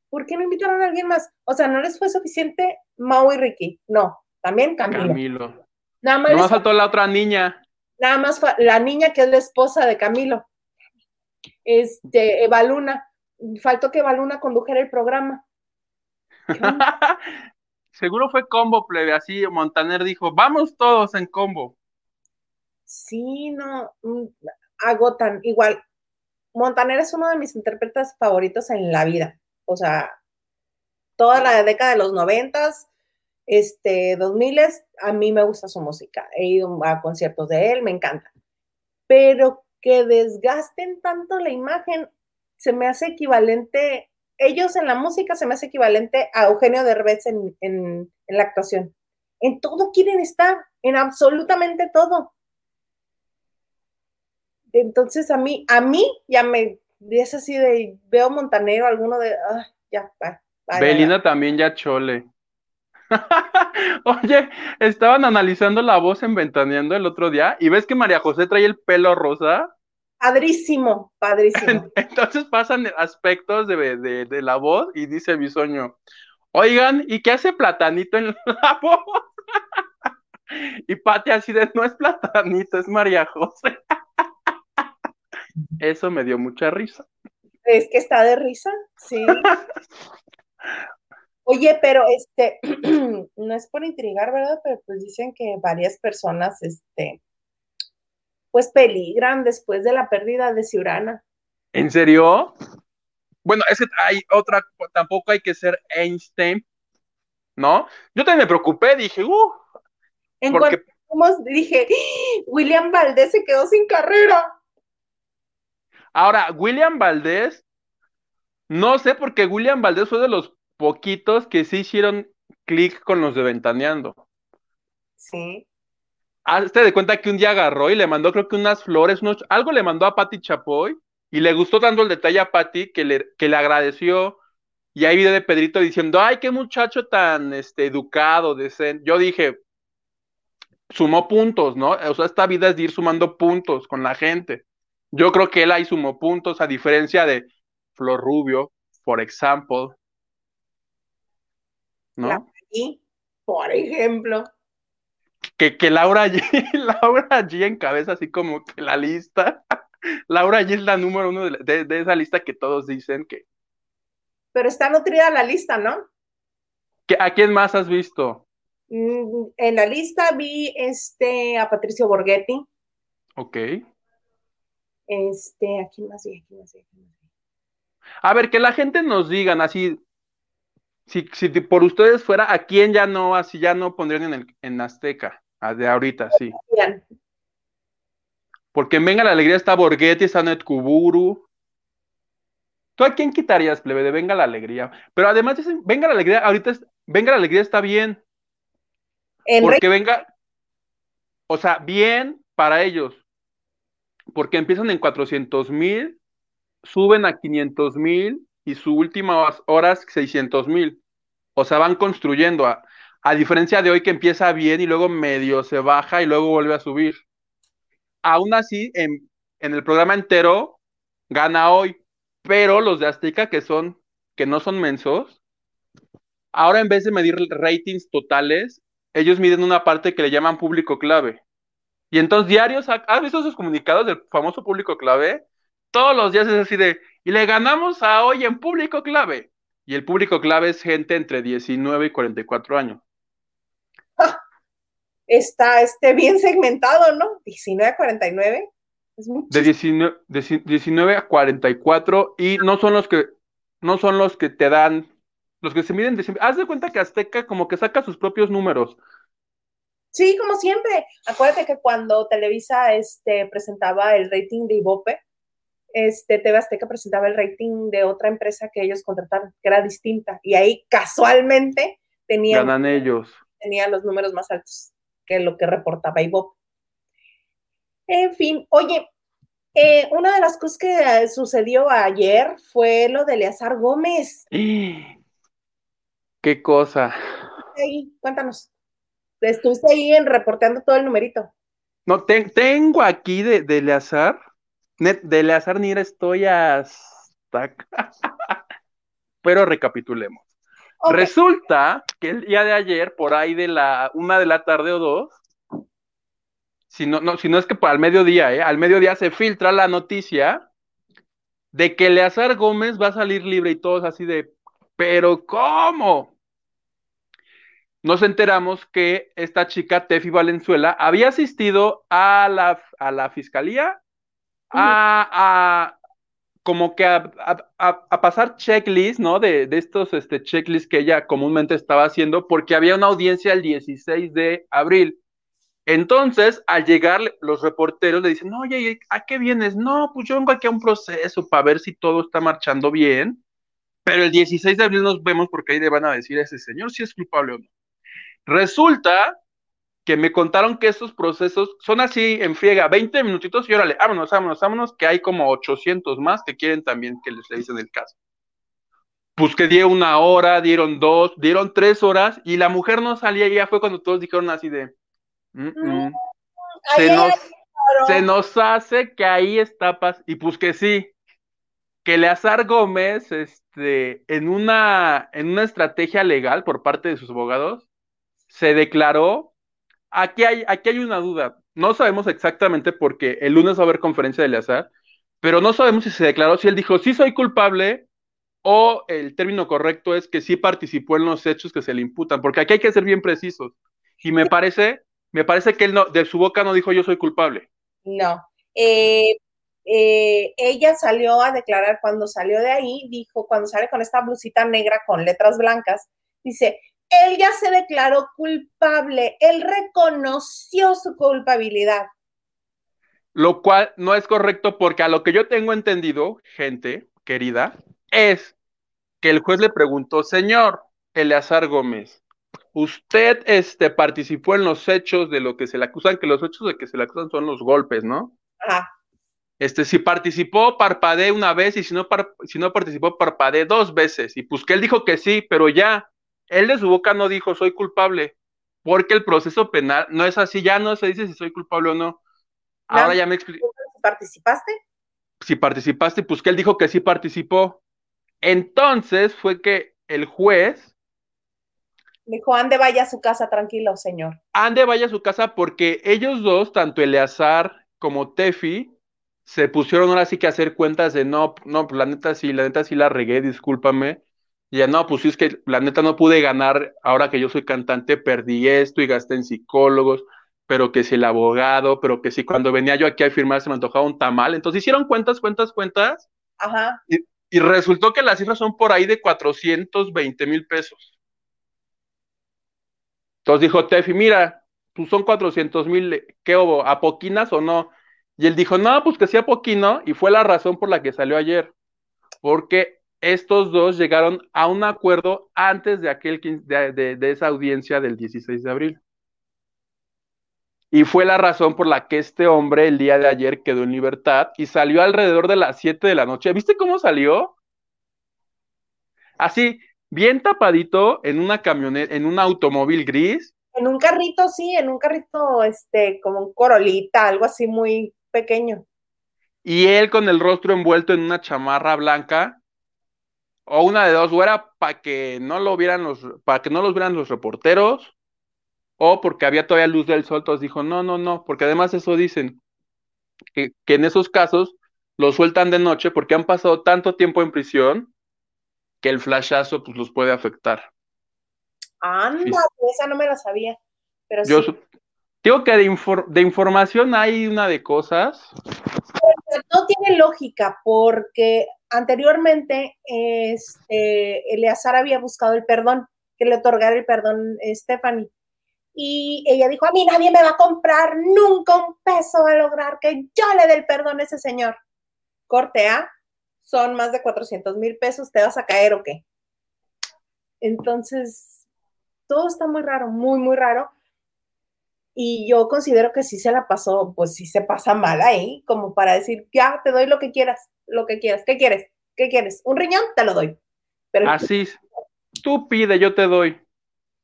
¿Por qué no invitaron a alguien más? O sea, ¿no les fue suficiente Mau y Ricky? No, también Camilo. Camilo. Nada más, No faltó la otra niña. nada más la niña que es la esposa de Camilo. Este, Eva Luna. Faltó que Eva Luna condujera el programa. Seguro fue combo, plebe. Así Montaner dijo, vamos todos en combo. Sí, no, mm, agotan. Igual, Montaner es uno de mis intérpretes favoritos en la vida. O sea, toda la década de los noventas, este, dos miles, a mí me gusta su música. He ido a conciertos de él, me encanta. Pero que desgasten tanto la imagen, se me hace equivalente, ellos en la música se me hace equivalente a Eugenio Derbez en, en, en la actuación. En todo quieren estar, en absolutamente todo. Entonces a mí, a mí ya me es así de veo Montanero, alguno de ah, ya, va, ya, también ya chole. Oye, estaban analizando la voz en Ventaneando el otro día y ves que María José trae el pelo rosa. Padrísimo, padrísimo. Entonces pasan aspectos de, de, de la voz y dice Bisoño, oigan, ¿y qué hace Platanito en la voz? Y Pati así de, no es Platanito, es María José. Eso me dio mucha risa. Es que está de risa, sí. Oye, pero este, no es por intrigar, ¿verdad? Pero pues dicen que varias personas, este, pues peligran después de la pérdida de Ciurana. ¿En serio? Bueno, es que hay otra, tampoco hay que ser Einstein, ¿no? Yo también me preocupé, dije, uh, En porque cuanto dije, ¡Ah! William Valdés se quedó sin carrera. Ahora, William Valdés, no sé, porque William Valdés fue de los poquitos que sí hicieron clic con los de Ventaneando. Sí. Hazte de cuenta que un día agarró y le mandó, creo que unas flores, unos, algo le mandó a Patti Chapoy y le gustó tanto el detalle a Patti que le, que le agradeció. Y hay video de Pedrito diciendo, ay, qué muchacho tan este, educado, decente. Yo dije, sumó puntos, ¿no? O sea, esta vida es de ir sumando puntos con la gente. Yo creo que él ahí sumó puntos, a diferencia de Flor Rubio, por ejemplo. ¿No? La y, por ejemplo. que, que Laura G, Laura G encabeza así como que la lista. Laura G es la número uno de, de, de, esa lista que todos dicen que, Pero está nutrida la lista, ¿no? ¿A quién más has visto? Mm, En la lista vi este a Patricio Borghetti. Ok. Este, ¿a quién más vi? ¿A quién más vi? ¿A ver, que la gente nos digan así. Si, si por ustedes fuera, ¿a quién ya no, así ya no pondrían en, el, en Azteca? A de ahorita, sí. Bien. Porque en Venga la Alegría está Borghetti, está Netkuburu. ¿Tú a quién quitarías, plebe, de Venga la Alegría? Pero además dicen, Venga la Alegría, ahorita es, Venga la Alegría está bien. En Porque venga, o sea, bien para ellos. Porque empiezan en 400 mil, suben a 500 mil y su última horas 600 mil. O sea, van construyendo. A, diferencia de hoy que empieza bien y luego medio se baja y luego vuelve a subir. Aún así, en, en el programa entero gana hoy. Pero los de Azteca que son, que no son mensos, ahora en vez de medir ratings totales, ellos miden una parte que le llaman público clave. Y entonces diarios, ¿has visto esos comunicados del famoso público clave? Todos los días es así de, y le ganamos a hoy en público clave. Y el público clave es gente entre 19 y 44 años. Está este, bien segmentado, ¿no? 19 a 49. Es de, 19, de 19 a 44 y no son los que no son los que te dan los que se miden de Haz de cuenta que Azteca como que saca sus propios números. Sí, como siempre. Acuérdate que cuando Televisa este, presentaba el rating de Ibope, este, TV Azteca presentaba el rating de otra empresa que ellos contrataron, que era distinta, y ahí casualmente tenían, Ganan ellos. tenía los números más altos que lo que reportaba Ibob. En fin, oye, eh, una de las cosas que eh, sucedió ayer fue lo de Eleazar Gómez. ¿Qué cosa? Ahí, cuéntanos. Estuviste ahí en reporteando todo el numerito. No, te- tengo aquí de, de Eleazar. Net- de Eleazar Nira estoy hasta acá. Pero recapitulemos. Resulta que el día de ayer, por ahí de la una de la tarde o dos, si no, no, si no es que para el mediodía, ¿eh? Al mediodía se filtra la noticia de que Eleazar Gómez va a salir libre y todos así de, ¿pero cómo? Nos enteramos que esta chica, Tefi Valenzuela, había asistido a la, a la fiscalía a, a- como que a, a- pasar checklist, ¿no? De, de estos este, checklists que ella comúnmente estaba haciendo, porque había una audiencia el 16 de abril. Entonces, al llegar, los reporteros le dicen, oye, ¿a qué vienes? No, pues yo vengo aquí a un proceso para ver si todo está marchando bien, pero el 16 de abril nos vemos porque ahí le van a decir a ese señor si es culpable o no. Resulta que me contaron que estos procesos son así en friega, 20 minutitos y órale, vámonos, vámonos, vámonos, que hay como 800 más que quieren también que les revisen el caso. Pues que dieron una hora, dieron dos, dieron tres horas y la mujer no salía y ya fue cuando todos dijeron así de... "Mm, mm". Se ayer, nos, se nos hace que ahí está paz. Y pues que sí, que Eleazar Gómez, este, en una, en una estrategia legal por parte de sus abogados, se declaró. Aquí hay, aquí hay una duda. No sabemos exactamente porque el lunes va a haber conferencia de Eleazar, pero no sabemos si se declaró, si él dijo sí soy culpable o el término correcto es que sí participó en los hechos que se le imputan, porque aquí hay que ser bien precisos. Y me parece, me parece que él no, de su boca no dijo yo soy culpable. No. Eh, eh, ella salió a declarar cuando salió de ahí, dijo, cuando sale con esta blusita negra con letras blancas, dice, él ya se declaró culpable, él reconoció su culpabilidad. Lo cual no es correcto porque a lo que yo tengo entendido, gente querida, es que el juez le preguntó, señor Eleazar Gómez, usted este, participó en los hechos de lo que se le acusan, que los hechos de que se le acusan son los golpes, ¿no? Ajá. Este, si participó, parpadeé una vez y si no, par- si no participó, parpadeé dos veces. Y pues que él dijo que sí, pero ya, él de su boca no dijo soy culpable, porque el proceso penal no es así, ya no se dice si soy culpable o no. Ahora ya me explico ¿Participaste? si participaste, pues que él dijo que sí participó. Entonces fue que el juez, Dijo, ande, vaya a su casa tranquilo, señor. ande, vaya a su casa porque ellos dos, tanto Eleazar como Tefi, se pusieron ahora sí que a hacer cuentas de no, no, pues la neta sí, la neta sí la regué, discúlpame. Y ya no, pues sí es que la neta no pude ganar, ahora que yo soy cantante, perdí esto y gasté en psicólogos, pero que si el abogado, pero que si cuando venía yo aquí a firmar se me antojaba un tamal. Entonces hicieron cuentas, cuentas, cuentas. Ajá. Y resultó que las cifras son por ahí de 420 mil pesos. Entonces dijo Tefi, mira, pues son 400 mil, ¿qué hubo? ¿A poquinas o no? Y él dijo, no, pues que sea poquino, y fue la razón por la que salió ayer. Porque estos dos llegaron a un acuerdo antes de, aquel, de- de esa audiencia del 16 de abril. Y fue la razón por la que este hombre el día de ayer quedó en libertad y salió alrededor de las 7 de la noche. ¿Viste cómo salió? Así, bien tapadito en una camioneta, en un automóvil gris. En un carrito, sí, en un carrito, este, como un corolita, algo así muy pequeño. Y él con el rostro envuelto en una chamarra blanca, o una de dos, o era para que no lo vieran los, para que no los vieran los reporteros, o porque había todavía luz del sol, entonces dijo, no, no, no, porque además eso dicen, que, que en esos casos los sueltan de noche porque han pasado tanto tiempo en prisión que el flashazo pues los puede afectar. Anda, Sí. esa no me la sabía. Pero Yo sí, digo que de, infor- de información hay una de cosas. No tiene lógica porque anteriormente este, Eleazar había buscado el perdón, que le otorgara el perdón eh, Stephanie. Y ella dijo, a mí nadie me va a comprar nunca un peso a lograr que yo le dé el perdón a ese señor. corte A, son más de 400 mil pesos, ¿te vas a caer o qué? Entonces, todo está muy raro, muy, muy raro. Y yo considero que sí se la pasó, pues sí se pasa mal ahí, como para decir, ya, te doy lo que quieras, lo que quieras. ¿Qué quieres? ¿Qué quieres? ¿Un riñón? Te lo doy. Pero, Así, tú pide, yo te doy.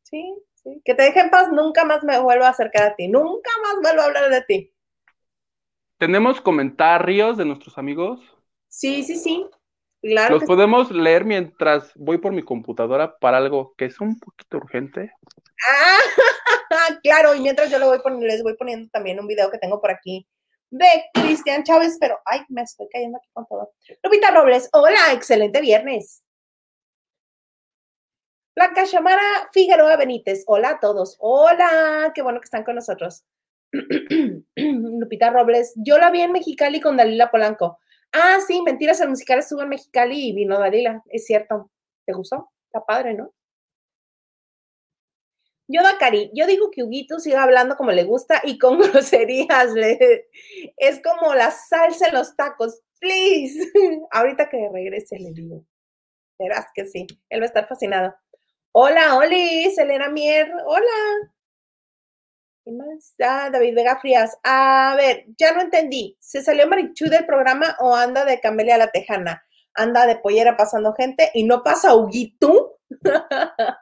Sí, sí. Que te deje en paz, nunca más me vuelvo a acercar a ti, nunca más vuelvo a hablar de ti. ¿Tenemos comentarios de nuestros amigos? Sí, sí, sí. Claro. ¿Los podemos leer mientras voy por mi computadora para algo que es un poquito urgente? Ah, claro, y mientras yo voy poniendo, les voy poniendo también un video que tengo por aquí de Cristian Chávez, pero ay, me estoy cayendo aquí con todo. Lupita Robles, hola, excelente viernes. Blanca Chamara Figueroa Benítez, hola a todos, hola, qué bueno que están con nosotros. Lupita Robles, yo la vi en Mexicali con Dalila Polanco. Ah, sí, Mentiras el musical estuvo en Mexicali y vino Dalila, es cierto. ¿Te gustó? Está padre, ¿no? Yo, Cari, yo digo que Huguito siga hablando como le gusta y con groserías. es como la salsa en los tacos. Please. Ahorita que regrese le digo. Verás que sí. Él va a estar fascinado. Hola, Oli, Selena Mier. Hola. ¿Qué más? Ah, David Vega Frías. A ver, ya no entendí. ¿Se salió Marichu del programa o anda de Camelia la Tejana? Anda de pollera pasando gente y no pasa Huguito.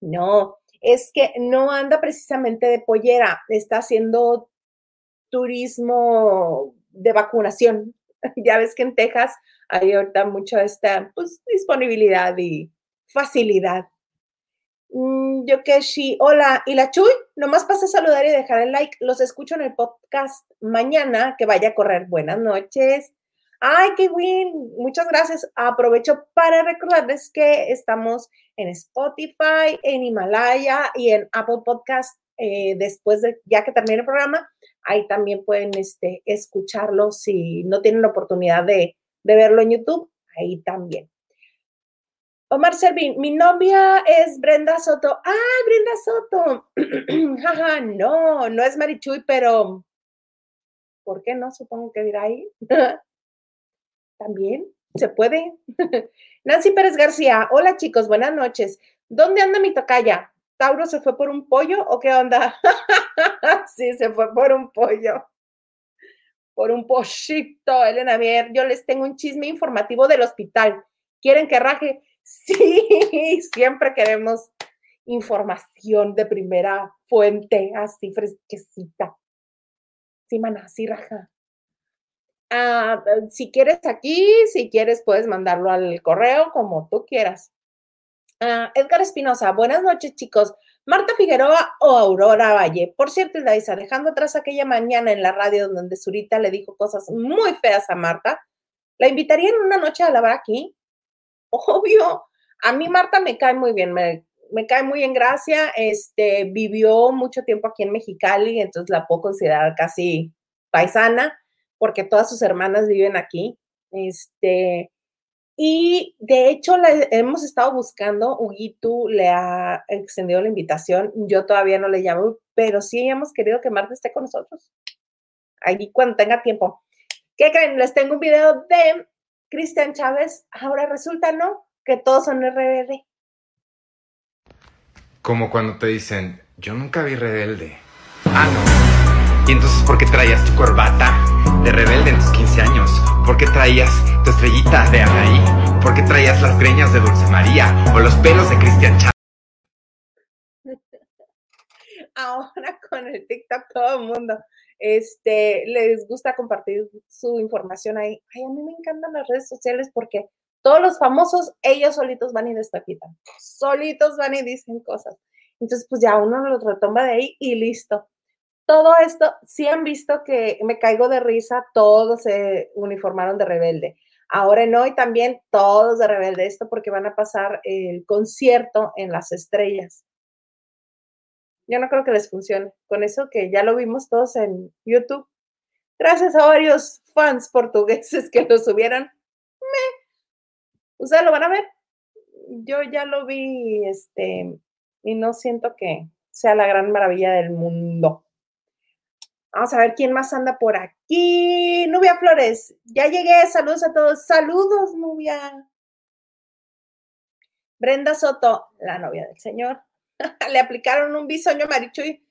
no, es que no anda precisamente de pollera, está haciendo turismo de vacunación. Ya ves que en Texas hay ahorita mucha esta pues, disponibilidad y facilidad. Mm, yo que sí, hola, y la Chuy, nomás pasa a saludar y dejar el like. Los escucho en el podcast mañana, que vaya a correr. Buenas noches. Ay, qué bien. Muchas gracias. Aprovecho para recordarles que estamos en Spotify, en Himalaya y en Apple Podcast. Eh, después de ya que termine el programa, ahí también pueden este, escucharlo si no tienen la oportunidad de, verlo en YouTube, ahí también. Omar Servín, mi novia es Brenda Soto. ¡Ah, Brenda Soto! No, no es Marichuy, pero ¿por qué no? Supongo que dirá ahí. También se puede. Nancy Pérez García, hola chicos, buenas noches. ¿Dónde anda mi tocaya? ¿Tauro se fue por un pollo o qué onda? sí, se fue por un pollo. Por un pollito, Elena Mier. Yo les tengo un chisme informativo del hospital. ¿Quieren que raje? Sí, siempre queremos información de primera fuente, así fresquecita. Sí, maná, sí, raja. Ah, si quieres aquí, si quieres puedes mandarlo al correo como tú quieras. Ah, Edgar Espinosa, buenas noches chicos. Marta Figueroa o Aurora Valle. Por cierto, Daisa, dejando atrás aquella mañana en la radio donde Zurita le dijo cosas muy feas a Marta, ¿la invitaría en una noche a lavar aquí? Obvio. A mí Marta me cae muy bien, me, me cae muy en gracia. Este, vivió mucho tiempo aquí en Mexicali, entonces la puedo considerar casi paisana porque todas sus hermanas viven aquí. Este, y de hecho hemos estado buscando, Huguito le ha extendido la invitación, yo todavía no le llamo, pero sí hemos querido que Marta esté con nosotros. Ahí cuando tenga tiempo. ¿Qué creen? Les tengo un video de Cristian Chávez. Ahora resulta, ¿no? Que todos son RBD. Como cuando te dicen, yo nunca vi rebelde. Ah, no. ¿Y entonces por qué traías tu corbata de rebelde en tus 15 años? ¿Por qué traías tu estrellita de Anaí? ¿Por qué traías las greñas de Dulce María o los pelos de Cristian Chávez? Ahora con el TikTok todo el mundo este, les gusta compartir su información ahí. Ay, a mí me encantan las redes sociales porque todos los famosos, ellos solitos van y despapitan. Solitos van y dicen cosas. Entonces, pues ya uno lo retoma de ahí y listo todo esto, sí han visto que me caigo de risa, todos se uniformaron de rebelde. Ahora en hoy también todos de rebelde, esto porque van a pasar el concierto en las estrellas. Yo no creo que les funcione. Con eso que ya lo vimos todos en YouTube. Gracias a varios fans portugueses que lo subieron. Me. ¿Ustedes lo van a ver? Yo ya lo vi, este, y no siento que sea la gran maravilla del mundo. Vamos a ver quién más anda por aquí. Nubia Flores, ya llegué. Saludos a todos. Saludos, Nubia. Brenda Soto, la novia del señor. Le aplicaron un bisoño Marichuy.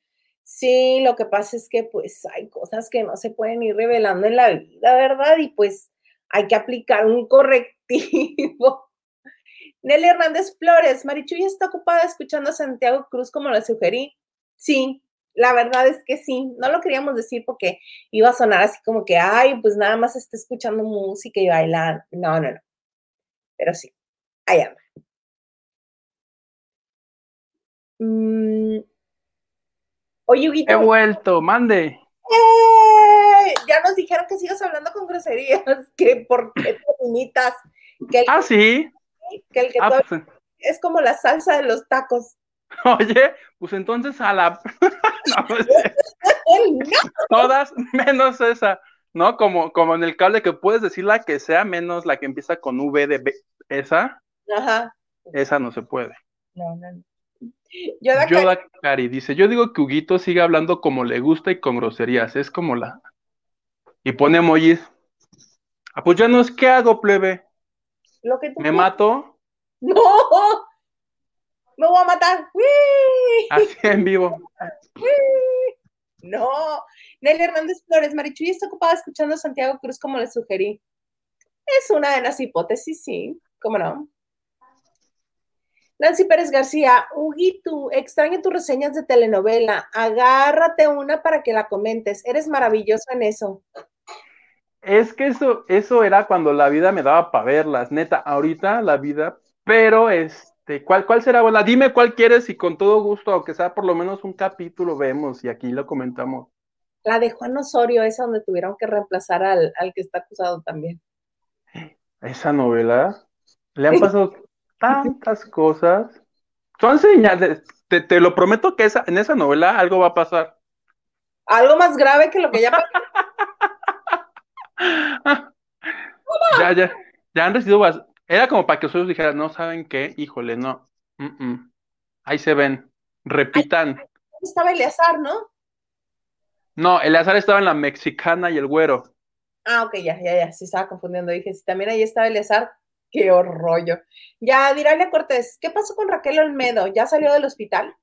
Sí, lo que pasa es que pues hay cosas que no se pueden ir revelando en la vida, ¿verdad? Y pues hay que aplicar un correctivo. Nelly Hernández Flores, Marichuy está ocupada escuchando a Santiago Cruz como la sugerí. Sí, la verdad es que sí, no lo queríamos decir porque iba a sonar así como que, ay, pues nada más está escuchando música y bailando. No, no, no. Pero sí, ahí anda. Mm. Oye, Huguito. He vuelto, mande. ¡Eh! Ya nos dijeron que sigas hablando con groserías, que porque te limitas. Que el, Ah, sí. que el que Ah, pues, es como la salsa de los tacos. oye, pues entonces a la. Pues, ¡Él no! todas menos esa, ¿no? Como, como en el cable que puedes decir la que sea menos la que empieza con V de B. Esa, Ajá. esa no se puede. No, no, no. Yoda Cari dice, yo digo que Huguito sigue hablando como le gusta y con groserías, es como la... Y pone emojis. Ah, pues ya no es, ¿qué hago, plebe? lo que tú ¿Me quieras. mato? ¡No! ¡Me voy a matar! ¡Uy! Así en vivo. No. Nelly Hernández Flores, Marichuy está ocupada escuchando a Santiago Cruz como le sugerí. Es una de las hipótesis, sí. ¿Cómo no? Nancy Pérez García, Huguito, extraño tus reseñas de telenovela. Agárrate una para que la comentes. Eres maravilloso en eso. Es que eso, eso era cuando la vida me daba para verlas, neta, ahorita la vida, pero este, ¿cuál, cuál será? Bueno, dime cuál quieres y con todo gusto, aunque sea por lo menos un capítulo, vemos y aquí lo comentamos. La de Juan Osorio, esa donde tuvieron que reemplazar al, al que está acusado también. Esa novela, le han pasado tantas cosas. Son señales, te, te lo prometo que esa, en esa novela algo va a pasar. Algo más grave que lo que ya pasó. Ya, ya, ya han recibido. Era como para que ustedes dijeran, no saben qué, híjole, no. Mm, mm. Ahí se ven. Repitan. Estaba Eleazar, ¿no? No, Eleazar estaba en la mexicana y el güero. Ah, ok, ya, ya, ya, sí estaba confundiendo. Dije, si también ahí estaba Eleazar, qué rollo. Ya, Diralia Cortés, ¿qué pasó con Raquel Olmedo? ¿Ya salió del hospital?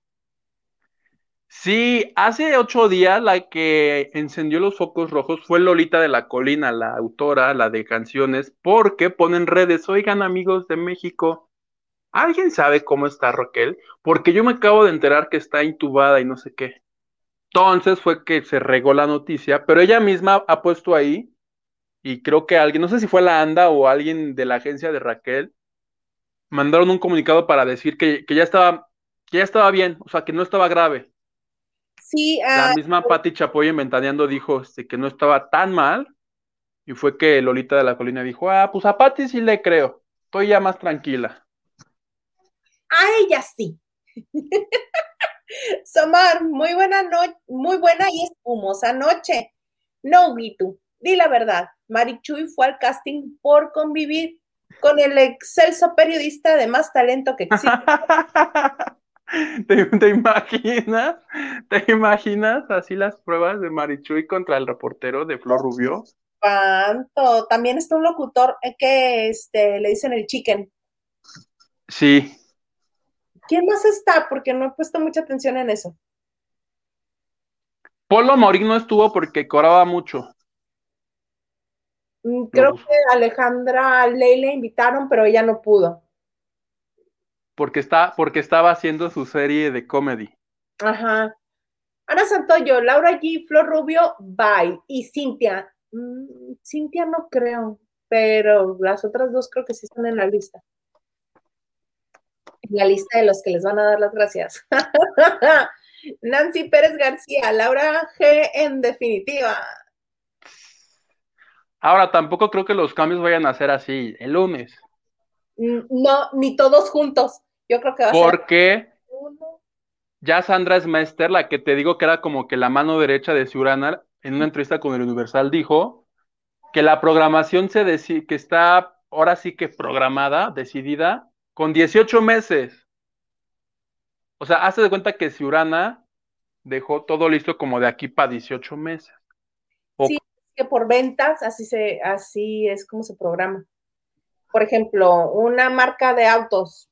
Sí, hace ocho días la que encendió los focos rojos fue Lolita de la Colina, la autora, la de canciones, porque ponen redes, oigan amigos de México, ¿alguien sabe cómo está Raquel? Porque yo me acabo de enterar que está intubada y no sé qué. Entonces fue que se regó la noticia, pero ella misma ha puesto ahí, y creo que alguien, no sé si fue la ANDA o alguien de la agencia de Raquel, mandaron un comunicado para decir que, que ya estaba, que ya estaba bien, o sea, que no estaba grave. Sí, La ah, misma Patti Chapoy en Ventaneando dijo este, que no estaba tan mal, y fue que Lolita de la Colina dijo, ah, pues a Patti sí le creo, estoy ya más tranquila. a ella sí. Somar, muy buena noche, muy buena y espumosa noche. No, Gitu, di la verdad. Marichuy fue al casting por convivir con el excelso periodista de más talento que existe. ¿Te, te imaginas? ¿Te imaginas así las pruebas de Marichuy contra el reportero de Flor Rubio? Espanto. También está un locutor eh, que este, le dicen el chicken. Sí, ¿Quién más está? Porque no he puesto mucha atención en eso. Polo Morín no estuvo porque cobraba mucho. Mm, Creo que Alejandra Ley le invitaron, pero ella no pudo. Porque, está, porque estaba haciendo su serie de comedy. Ajá. Ana Santoyo, Laura G, Flor Rubio, bye. Y Cintia. mm, Cintia no creo, pero las otras dos creo que sí están en la lista. En la lista de los que les van a dar las gracias. Nancy Pérez García, Laura G en definitiva. Ahora, tampoco creo que los cambios vayan a ser así el lunes. Mm, No, ni todos juntos. Yo creo que va a ser Porque ya Sandra Smester, la que te digo que era como que la mano derecha de Ciurana, en una entrevista con el Universal dijo que la programación se deci- que está ahora sí que programada, decidida, con 18 meses. O sea, hace de cuenta que Ciurana dejó todo listo como de aquí para 18 meses. O- Sí, que por ventas, así se, así es como se programa. Por ejemplo, una marca de autos,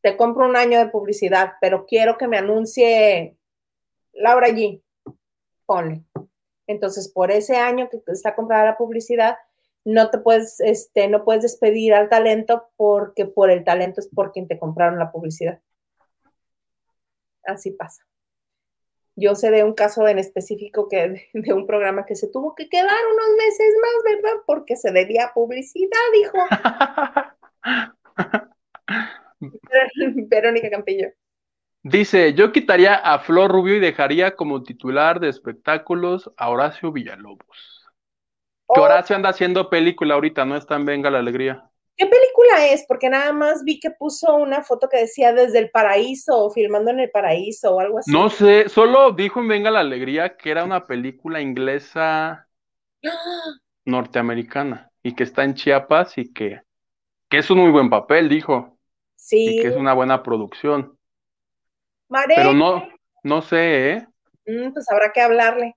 te compro un año de publicidad, pero quiero que me anuncie Laura G. Ponle. Entonces, por ese año que está comprada la publicidad, no te puedes, este, no puedes despedir al talento porque por el talento es por quien te compraron la publicidad. Así pasa. Yo sé de un caso en específico que de, un programa que se tuvo que quedar unos meses más, ¿verdad? Porque se debía publicidad, dijo Verónica Campillo. Dice, yo quitaría a Flor Rubio y dejaría como titular de espectáculos a Horacio Villalobos. Que Oh, Horacio anda haciendo película ahorita, no está en Venga la Alegría. ¿Qué película es? Porque nada más vi que puso una foto que decía desde el paraíso o filmando en el paraíso o algo así. No sé, solo dijo en Venga la Alegría que era una película inglesa norteamericana y que está en Chiapas y que, que es un muy buen papel, dijo, y Sí, que es una buena producción. Mare, Pero no, no sé, ¿eh? mm, pues habrá que hablarle.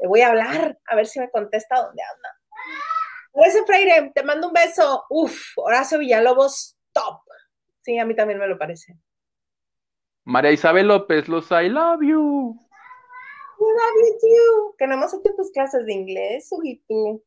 Le voy a hablar, a ver si me contesta dónde anda. Parece Freire, te mando un beso. Uf, Horacio Villalobos, top. Sí, a mí también me lo parece. María Isabel López, los I love you. I love you. Que no hemos hecho tus clases de inglés, y tú.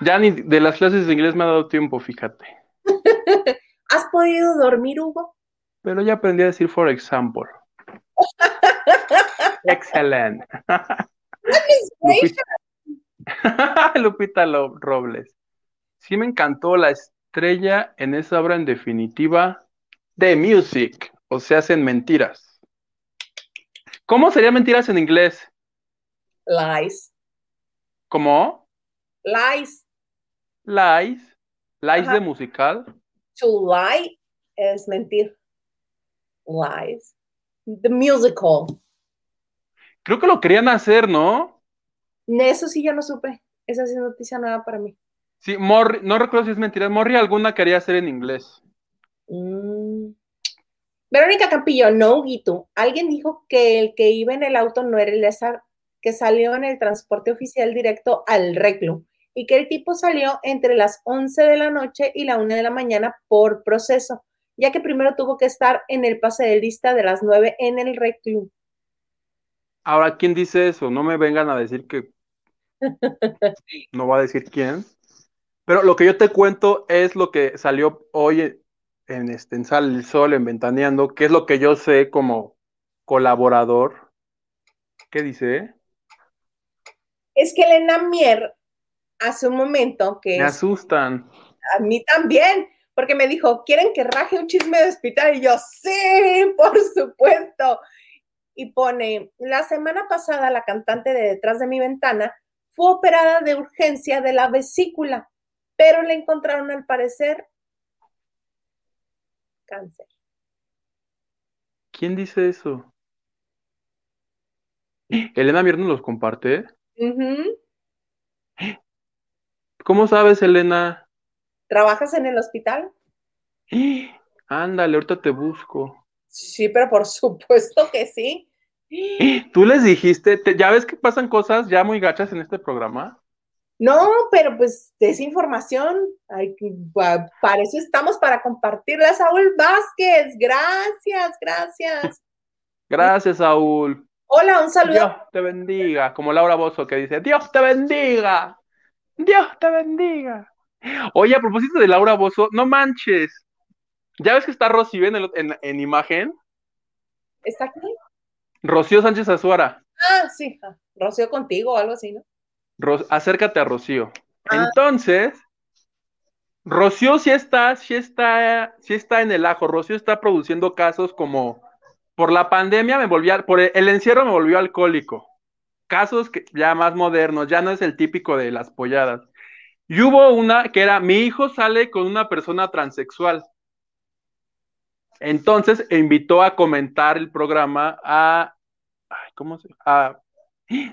Ya ni de las clases de inglés me ha dado tiempo, fíjate. ¿Has podido dormir, Hugo? Pero ya aprendí a decir for example. Excelente. Lupita, Lo- Robles. Sí me encantó la estrella en esa obra en definitiva de music, o se hacen mentiras. ¿Cómo sería mentiras en inglés? Lies. ¿Cómo? Lies. Lies. Lies Ajá. de musical. To lie es mentir. Lies. The musical. Creo que lo querían hacer, ¿no? Eso sí yo no supe. Esa sí es noticia nueva para mí. Sí, Morri, no recuerdo si es mentira. Morri alguna quería hacer en inglés. Mm. Verónica Campillo, no, Guito. Alguien dijo que el que iba en el auto no era el esa que salió en el transporte oficial directo al reclu y que el tipo salió entre las 11 de la noche y la 1 de la mañana por proceso, ya que primero tuvo que estar en el pase de lista de las 9 en el reclu. Ahora, ¿quién dice eso? No me vengan a decir que no va a decir quién. Pero lo que yo te cuento es lo que salió hoy en, este, en Sal el Sol, en Ventaneando, que es lo que yo sé como colaborador. ¿Qué dice? Es que Elena Mier hace un momento que Me asustan. a mí también, porque me dijo, ¿quieren que raje un chisme de hospital? Y yo, sí, por supuesto. Y pone, la semana pasada la cantante de Detrás de mi ventana fue operada de urgencia de la vesícula, pero le encontraron al parecer cáncer. ¿Quién dice eso? Elena Mier nos los comparte. ¿Cómo sabes, Elena? ¿Trabajas en el hospital? Ándale, ahorita te busco. Sí, pero por supuesto que sí. ¿Tú les dijiste? te- ¿Ya ves que pasan cosas ya muy gachas en este programa? No, pero pues. Ay, que- pa- para eso estamos, para compartirla. Saúl Vázquez, gracias, gracias. Gracias, Saúl. Hola, un saludo. Dios te bendiga, como Laura Bozo que dice, Dios te bendiga, Dios te bendiga. Oye, a propósito de Laura Bozo, no manches. ¿Ya ves que está Rocío en, el- en- en imagen? ¿Está aquí? Rocío Sánchez Azuara. Ah, sí. ah, Rocío contigo o algo así, ¿no? Ro- acércate a Rocío. Ah. Entonces, Rocío sí está, sí está, sí está en el ajo. Rocío está produciendo casos como por la pandemia me volví por el, el encierro me volvió alcohólico. Casos que ya más modernos, ya no es el típico de las polladas. Y hubo una que era mi hijo sale con una persona transexual. Entonces invitó a comentar el programa a ay, ¿cómo se? A,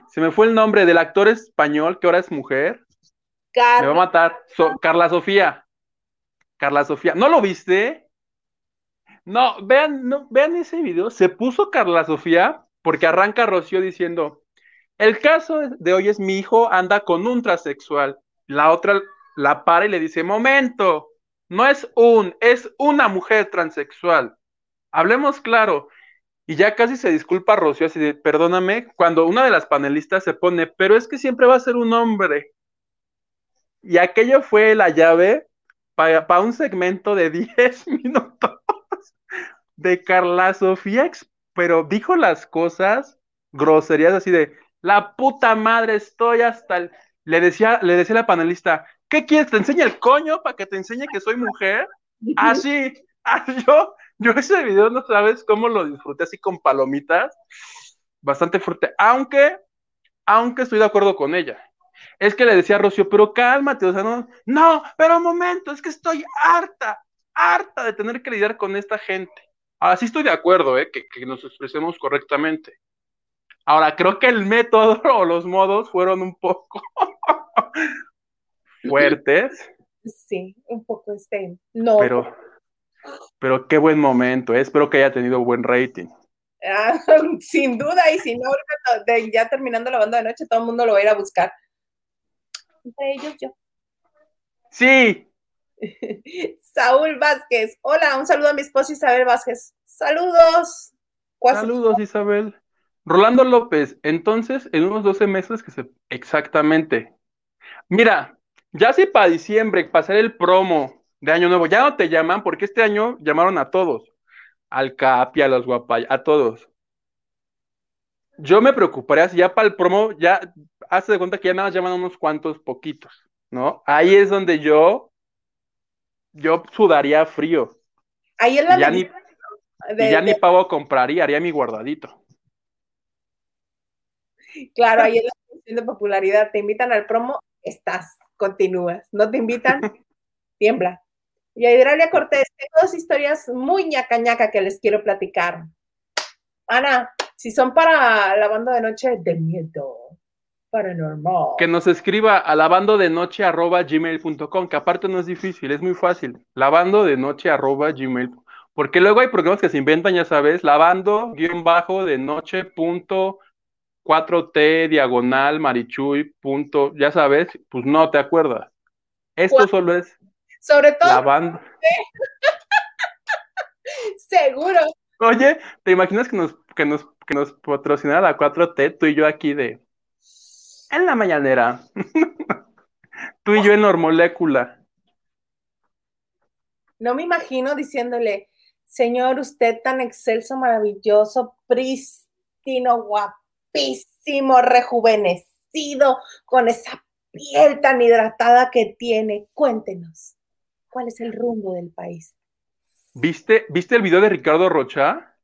se me fue el nombre del actor español que ahora es mujer. Me va a matar. So- Carla Sofía. Carla Sofía. ¿No lo viste? No, vean, no, vean ese video. Se puso Carla Sofía porque arranca Rocío diciendo, el caso de hoy es mi hijo anda con un transexual. La otra la para y le dice, momento, no es un, es una mujer transexual. Hablemos claro. Y ya casi se disculpa Rocío, así de, perdóname, cuando una de las panelistas se pone, pero es que siempre va a ser un hombre. Y aquello fue la llave para, un segmento de 10 minutos de Carla Sofía, pero dijo las cosas groserías así de, la puta madre, estoy hasta el... Le decía, le decía la panelista, ¿qué quieres? ¿Te enseña el coño para que te enseñe que soy mujer? Así, así yo, yo ese video no sabes cómo lo disfruté así con palomitas, bastante fuerte, aunque, aunque estoy de acuerdo con ella. Es que le decía a Rocío, pero cálmate, o sea, no, no, pero un momento, es que estoy harta, harta de tener que lidiar con esta gente. Así estoy de acuerdo, ¿eh? que, que nos expresemos correctamente. Ahora, creo que el método o los modos fueron un poco fuertes. Sí, un poco este. No. Pero, pero qué buen momento, ¿eh? espero que haya tenido buen rating. Ah, sin duda, y si no, ya terminando la banda de noche, todo el mundo lo va a ir a buscar. Entre ellos yo. Sí. Saúl Vázquez. Hola, un saludo a mi esposa Isabel Vázquez. Saludos. Saludos, Isabel. Rolando López, entonces, en unos 12 meses que se... Exactamente. Mira, ya si para diciembre pasar el promo de Año Nuevo, ya no te llaman, porque este año llamaron a todos. Al Capi, a los Guapay, a todos. Yo me preocuparía si ya para el promo, ya hace de cuenta que ya nada más llaman a unos cuantos poquitos, ¿no? Ahí es donde yo, yo sudaría frío. Ahí es la ya ni, ya ni pavo compraría, haría mi guardadito. Claro, ahí es la cuestión de popularidad. Te invitan al promo, estás, continúas. No te invitan, tiembla. Y a Hidralia Cortés, tengo dos historias muy ñaca ñaca que les quiero platicar. Ana, si son para lavando de noche, de miedo. Paranormal. Que nos escriba a lavando de noche arroba gmail.com, que aparte no es difícil, es muy fácil. Lavando de noche arroba gmail. Porque luego hay programas que se inventan, ya sabes, lavando guion bajo de noche punto 4T, diagonal, marichuy, punto, ya sabes, pues no te acuerdas. Esto solo es sobre todo la banda. Seguro. Oye, ¿te imaginas que nos, que nos, que nos patrocinara la 4T, tú y yo aquí de en la mañanera? tú y yo en Normolécula. No me imagino diciéndole, señor, usted tan excelso, maravilloso, prístino, guapo rejuvenecido, con esa piel tan hidratada que tiene. Cuéntenos, ¿cuál es el rumbo del país? ¿Viste, ¿viste el video de Ricardo Rocha?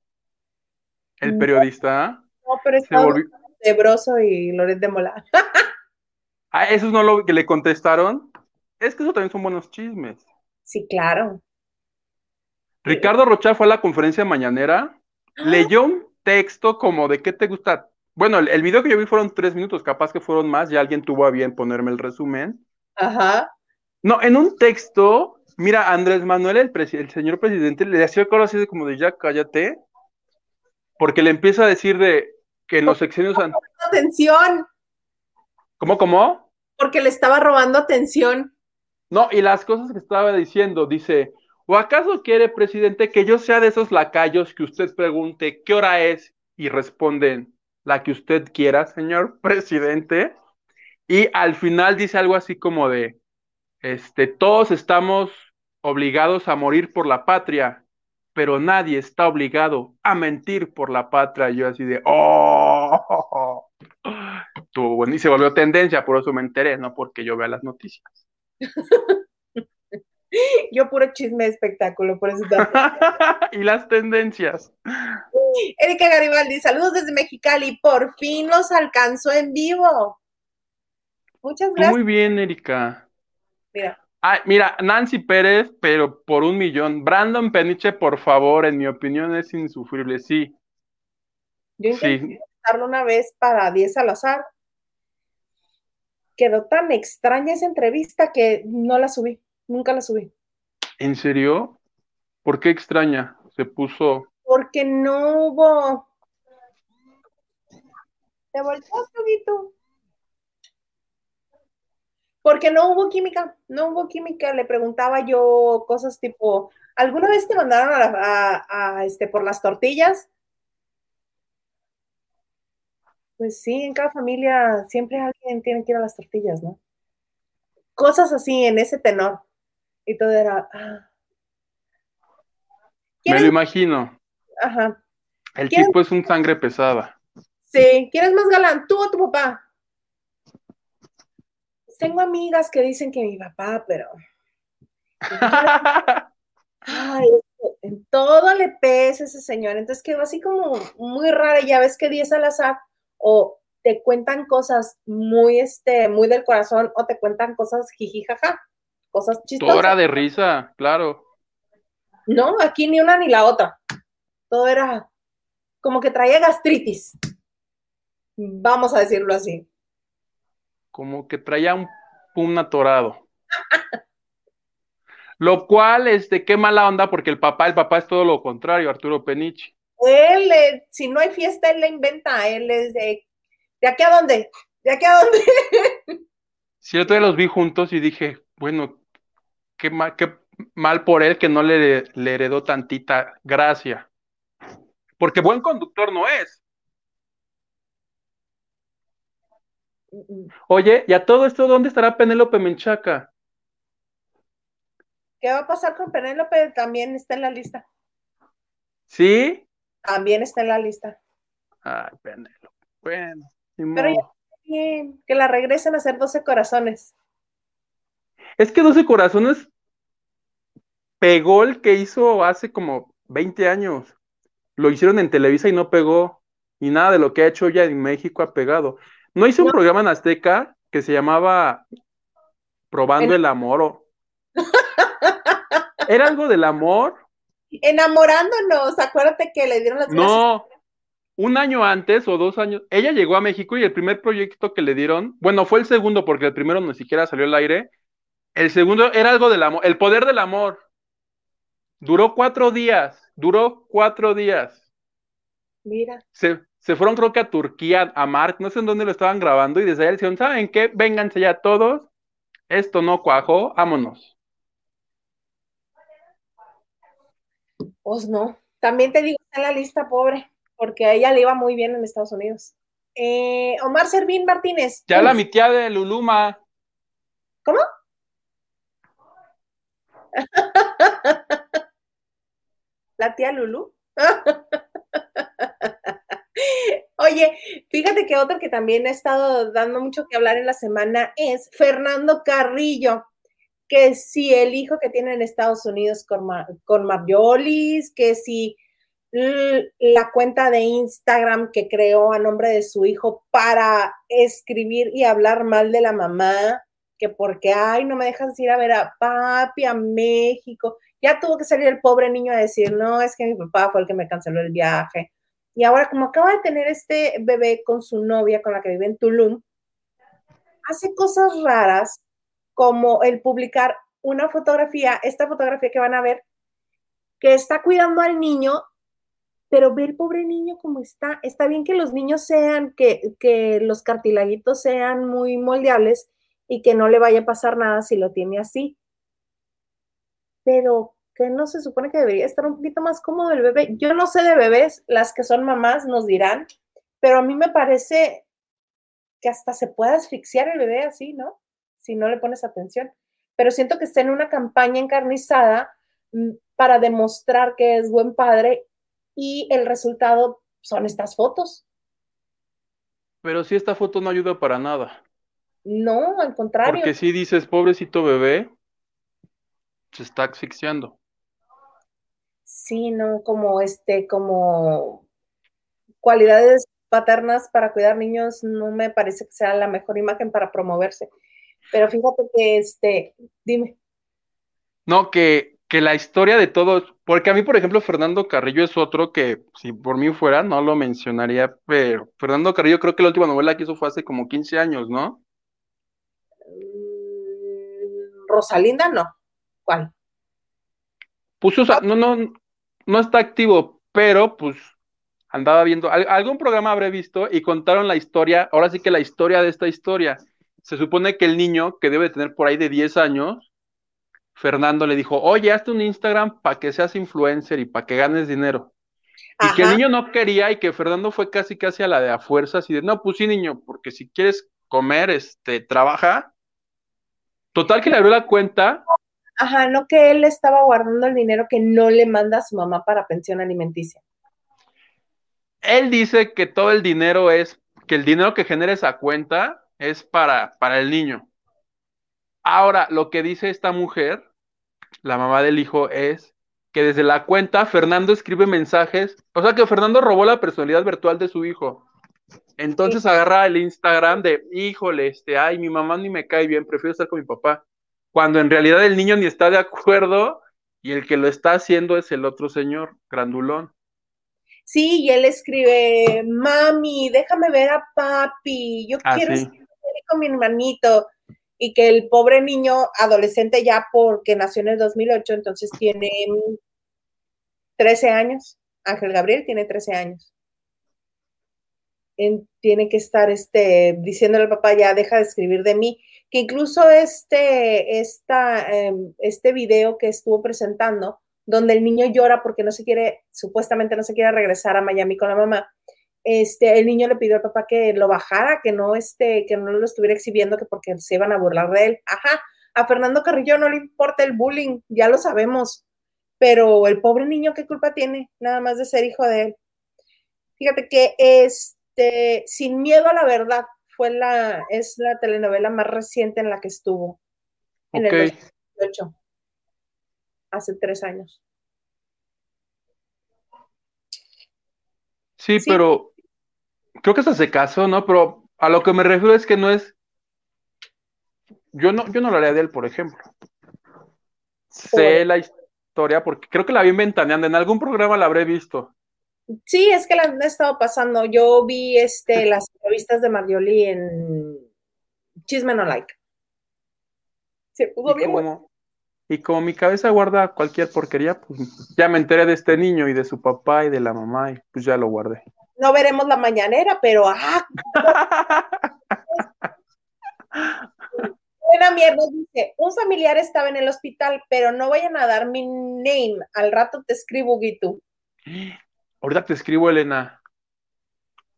El periodista. No, pero está de Broso y Loret de Mola. ah, eso no lo que le contestaron. Es que eso también son buenos chismes. Sí, claro. Ricardo Rocha fue a la conferencia mañanera, ¡Ah! leyó un texto como de qué te gusta bueno, el, video que yo vi fueron tres minutos, capaz que fueron más, ya alguien tuvo a bien ponerme el resumen. Ajá. No, en un texto, mira, Andrés Manuel, el, el señor presidente, le hacía algo así de como de ya cállate, porque le empieza a decir de que en los sexenios... Atención. ¿Cómo, cómo? Porque le estaba robando atención. No, y las cosas que estaba diciendo, dice, ¿o acaso quiere, presidente, que yo sea de esos lacayos que usted pregunte qué hora es y responden la que usted quiera, señor presidente. Y al final dice algo así como de, este, todos estamos obligados a morir por la patria, pero nadie está obligado a mentir por la patria. yo así de, oh, y se volvió tendencia, por eso me enteré, no porque yo vea las noticias. Yo puro chisme de espectáculo, por eso. y las tendencias. Erika Garibaldi, saludos desde Mexicali. Por fin los alcanzó en vivo. Muchas gracias. Muy bien, Erika. Mira. mira, Nancy Pérez, pero por un millón. Brandon Peniche, por favor, en mi opinión es insufrible, sí. Yo intenté sí. una vez para 10 al azar. Quedó tan extraña esa entrevista que no la subí, nunca la subí. ¿En serio? ¿Por qué extraña? Se puso porque no hubo, Te volteas, Huguito. Porque no hubo química, no hubo química. Le preguntaba yo cosas tipo, ¿alguna vez te mandaron a, a- a, este, por las tortillas? Pues sí, en cada familia siempre alguien tiene que ir a las tortillas, ¿no? Cosas así, en ese tenor. Y todo era, ah. Me ¿Quieres? lo imagino. Ajá. El ¿Quién- tipo es un sangre pesada. Sí, ¿quieres más galán? ¿Tú o tu papá? Tengo amigas que dicen que mi papá, pero ay, en todo le pesa ese señor. Entonces quedó así como muy rara. Ya ves que di es al azar o te cuentan cosas muy, este, muy del corazón o te cuentan cosas jiji, jaja, cosas Todo chistosas. era de risa, claro. No, aquí ni una ni la otra. Todo era como que traía gastritis. Vamos a decirlo así. Como que traía un pum atorado. Lo cual, este, qué mala onda, porque el papá, el papá es todo lo contrario, Arturo Peniche. Él, eh, si no hay fiesta, él la inventa. Él es de, ¿de aquí a dónde? ¿De aquí a dónde? Sí, otro día los vi juntos y dije, bueno, qué mal, qué mal por él que no le, le heredó tantita gracia. Porque buen conductor no es. Oye, ¿y a todo esto dónde estará Penélope Menchaca? ¿Qué va a pasar con Penélope? También está en la lista. ¿Sí? También está en la lista. Ay, Penélope. Bueno, Pero modo. Bien, que la regresen a hacer 12 corazones. Es que 12 Corazones pegó el que hizo hace como 20 años. Lo hicieron en Televisa y no pegó. Y nada de lo que ha hecho ella en México ha pegado. ¿No hizo un No. programa en Azteca que se llamaba Probando El- el Amor? o- ¿Era algo del amor? Enamorándonos, acuérdate que le dieron las gracias. No. Un año antes o dos años, ella llegó a México y el primer proyecto que le dieron, bueno, fue el segundo porque el primero ni siquiera salió al aire. El segundo era algo del amor, el poder del amor. Duró cuatro días, duró cuatro días. Mira, Se, se fueron creo que a Turquía, a Mark, no sé en dónde lo estaban grabando y desde le dijeron, ¿saben qué? Vénganse ya todos, esto no cuajó, vámonos. pues no. También te digo, está en la lista, pobre, porque a ella le iba muy bien en Estados Unidos. Eh, Omar Servín Martínez. Ya la mi tía de Luluma, ¿Cómo? La tía Lulu. Oye, fíjate que otro que también ha estado dando mucho que hablar en la semana es Fernando Carrillo, que si el hijo que tiene en Estados Unidos con, Ma- con que si la cuenta de Instagram que creó a nombre de su hijo para escribir y hablar mal de la mamá, que porque, ay, no me dejas ir a ver a papi a México. Ya tuvo que salir el pobre niño a decir, no, es que mi papá fue el que me canceló el viaje. Y ahora, como acaba de tener este bebé con su novia, con la que vive en Tulum, hace cosas raras como el publicar una fotografía, esta fotografía que van a ver, que está cuidando al niño, pero ve el pobre niño como está. Está bien que los niños sean, que, que los cartilaguitos sean muy moldeables y que no le vaya a pasar nada si lo tiene así. Pero que no se supone que debería estar un poquito más cómodo el bebé. Yo no sé de bebés, las que son mamás nos dirán, pero a mí me parece que hasta se puede asfixiar el bebé así, ¿no? Si no le pones atención. Pero siento que está en una campaña encarnizada mm, para demostrar que es buen padre y el resultado son estas fotos. pero si esta foto no ayuda para nada. No, al contrario. Porque si dices, pobrecito bebé, se está asfixiando. Sí, no, como este, como cualidades paternas para cuidar niños, no me parece que sea la mejor imagen para promoverse. Pero fíjate que este, dime, No, que, que la historia de todos, porque a mí, por ejemplo, Fernando Carrillo es otro que, si por mí fuera, no lo mencionaría, pero Fernando Carrillo creo que la última novela que hizo fue hace como 15 años, ¿no? mm, Rosalinda no. ¿Cuál? Pues, o sea, no, no, no está activo, pero pues andaba viendo, algún programa habré visto y contaron la historia, ahora sí que la historia de esta historia. Se supone que el niño, que debe tener por ahí de 10 años, Fernando le dijo, oye, hazte un Instagram para que seas influencer y para que ganes dinero. Y que el niño no quería y que Fernando fue casi casi a la de a fuerzas y de, no, pues sí, niño, porque si quieres comer, este, trabaja. Total que le abrió la cuenta. Ajá, no que él estaba guardando el dinero que no le manda a su mamá para pensión alimenticia. Él dice que todo el dinero es, que el dinero que genera esa cuenta es para, para el niño. Ahora, lo que dice esta mujer, la mamá del hijo, es que desde la cuenta Fernando escribe mensajes, o sea que Fernando robó la personalidad virtual de su hijo. Entonces agarra el Instagram de, híjole, este, ay, mi mamá ni me cae bien, prefiero estar con mi papá. Cuando en realidad el niño ni está de acuerdo y el que lo está haciendo es el otro señor, grandulón. Sí, y él escribe, mami, déjame ver a papi, yo ah, quiero estar con mi hermanito. Y que el pobre niño, adolescente ya porque nació en el 2008, entonces tiene 13 años. Ángel Gabriel tiene 13 años. Tiene que estar este, diciéndole al papá, ya deja de escribir de mí. Que incluso este, esta, em, este video que estuvo presentando, donde el niño llora porque no se quiere, supuestamente no se quiere regresar a Miami con la mamá. Este, el niño le pidió al papá que lo bajara, que no, este, que no lo estuviera exhibiendo, que porque se iban a burlar de él. Ajá, a Fernando Carrillo no le importa el bullying, ya lo sabemos, pero el pobre niño, ¿qué culpa tiene? Nada más de ser hijo de él. Fíjate que este, Sin Miedo a la Verdad fue la, es la telenovela más reciente en la que estuvo. En el 2018 hace tres años. Sí, pero creo que se hace caso, ¿no? Pero a lo que me refiero es que no es. Yo no, yo no lo haría de él, por ejemplo. Sé la historia porque creo que la vi inventaneando. En algún programa la habré visto. Sí, es que la han estado pasando. Yo vi este las entrevistas de Marjorie en Chisme No Like. Se pudo bien y como mi cabeza guarda cualquier porquería, pues ya me enteré de este niño y de su papá y de la mamá y pues ya lo guardé. No veremos la mañanera, pero ¡ah! Buena mierda dice, un familiar estaba en el hospital, pero no vayan a dar mi name. Al rato te escribo, Gitu. Ahorita te escribo, Elena.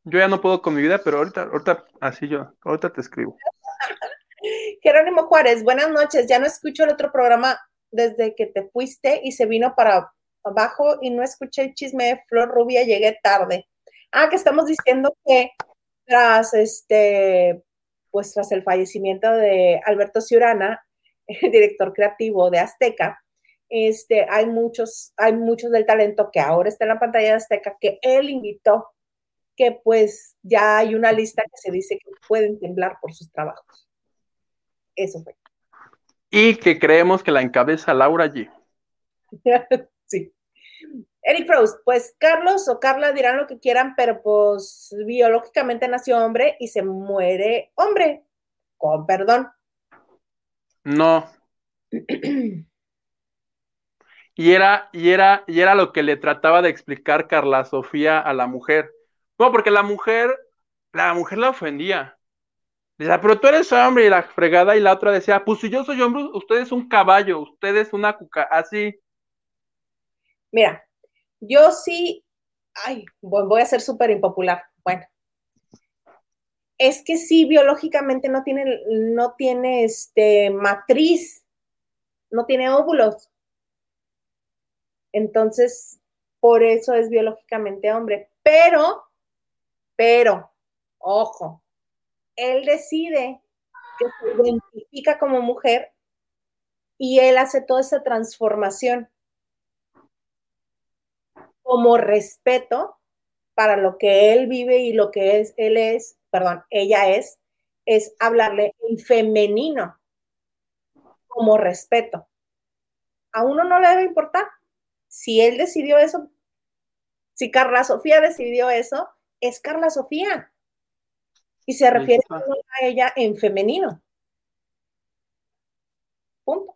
Yo ya no puedo con mi vida, pero ahorita, ahorita, así yo, ahorita te escribo. Jerónimo Juárez, buenas noches. Ya no escucho el otro programa desde que te fuiste y se vino para abajo y no escuché el chisme de Flor Rubia, llegué tarde. Ah, que estamos diciendo que tras este, pues tras el fallecimiento de Alberto Ciurana, el director creativo de Azteca, este, hay muchos, hay muchos del talento que ahora está en la pantalla de Azteca que él invitó, que pues ya hay una lista que se dice que pueden temblar por sus trabajos. Eso fue. Y que creemos que la encabeza Laura G. sí. Eric Frost, pues Carlos o Carla dirán lo que quieran, pero pues biológicamente nació hombre y se muere hombre. Con perdón. No. y era, y era, y era lo que le trataba de explicar Carla Sofía a la mujer. No, porque la mujer, la mujer la ofendía. Decía, pero tú eres hombre y la fregada y la otra decía, pues si yo soy hombre, usted es un caballo, usted es una cuca, así. Mira, yo sí, ay, voy a ser súper impopular. Bueno, es que sí, biológicamente no tiene, no tiene este, matriz, no tiene óvulos. Entonces, por eso es biológicamente hombre. Pero, pero, ojo, él decide que se identifica como mujer y él hace toda esa transformación como respeto para lo que él vive y lo que es, él es, perdón, ella es, es hablarle en femenino como respeto. A uno no le debe importar. Si él decidió eso, si Carla Sofía decidió eso, es Carla Sofía y se refiere a ella en femenino. Punto.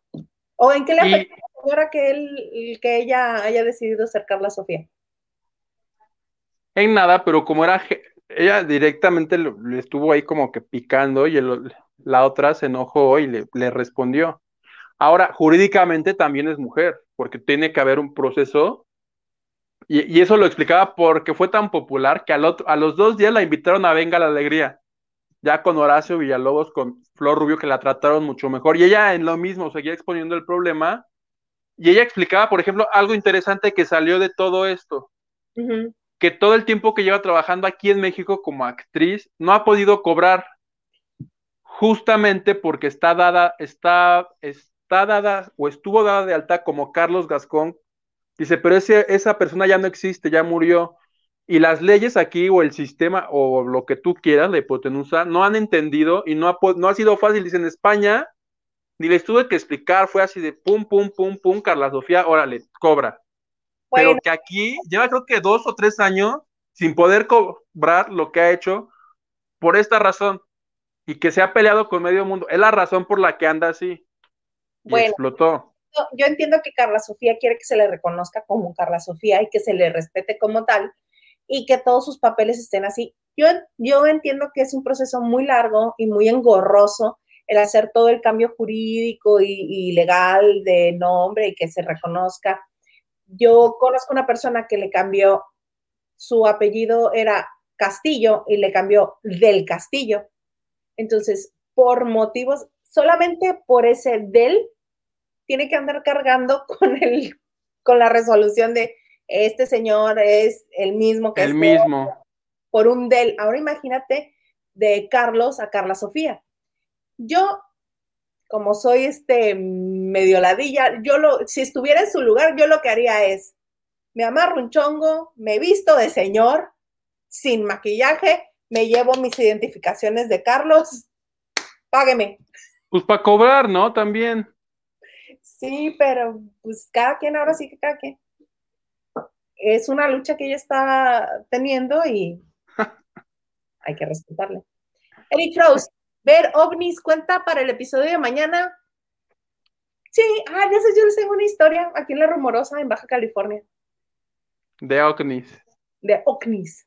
¿O en qué le afecta a la señora que, él, que ella haya decidido ser Carla Sofía? en nada, pero como era, ella directamente le estuvo ahí como que picando y la otra se enojó y le, respondió. Ahora, jurídicamente también es mujer, porque tiene que haber un proceso y, eso lo explicaba porque fue tan popular que al otro, a los dos días la invitaron a Venga la Alegría, ya con Horacio Villalobos, con Flor Rubio, que la trataron mucho mejor. Y ella en lo mismo seguía exponiendo el problema. Y ella explicaba, por ejemplo, algo interesante que salió de todo esto que todo el tiempo que lleva trabajando aquí en México como actriz no ha podido cobrar justamente porque está dada, está, está dada o estuvo dada de alta como Carlos Gascón. Dice, pero ese, esa persona ya no existe, ya murió. Y las leyes aquí o el sistema o lo que tú quieras, la hipotenusa, no han entendido y no ha, no ha sido fácil. Dice, en España, ni les tuve que explicar, fue así de pum, pum, pum, pum, Carla Sofía, órale, cobra. Pero que aquí lleva creo que dos o tres años sin poder cobrar lo que ha hecho por esta razón y que se ha peleado con medio mundo. Es la razón por la que anda así. Y explotó. Yo entiendo que Carla Sofía quiere que se le reconozca como Carla Sofía y que se le respete como tal y que todos sus papeles estén así. Yo, yo entiendo que es un proceso muy largo y muy engorroso el hacer todo el cambio jurídico y, y legal de nombre y que se reconozca yo conozco una persona que le cambió, su apellido era Castillo y le cambió del Castillo. Entonces, por motivos, solamente por ese del, tiene que andar cargando con el, con la resolución de este señor es el mismo que el mismo por un del. Ahora imagínate de Carlos a Carla Sofía. Yo como soy este medio ladilla, yo lo, si estuviera en su lugar, yo lo que haría es, me amarro un chongo, me visto de señor, sin maquillaje, me llevo mis identificaciones de Carlos, págueme. Pues para cobrar, ¿no? También. Sí, pero pues cada quien ahora sí que cada quien. Es una lucha que ella está teniendo y hay que respetarle. Eric Frost, Ver ovnis cuenta para el episodio de mañana. Sí, ah, ya sé, yo les tengo una historia aquí en La Rumorosa, en Baja California. De ovnis. De ovnis.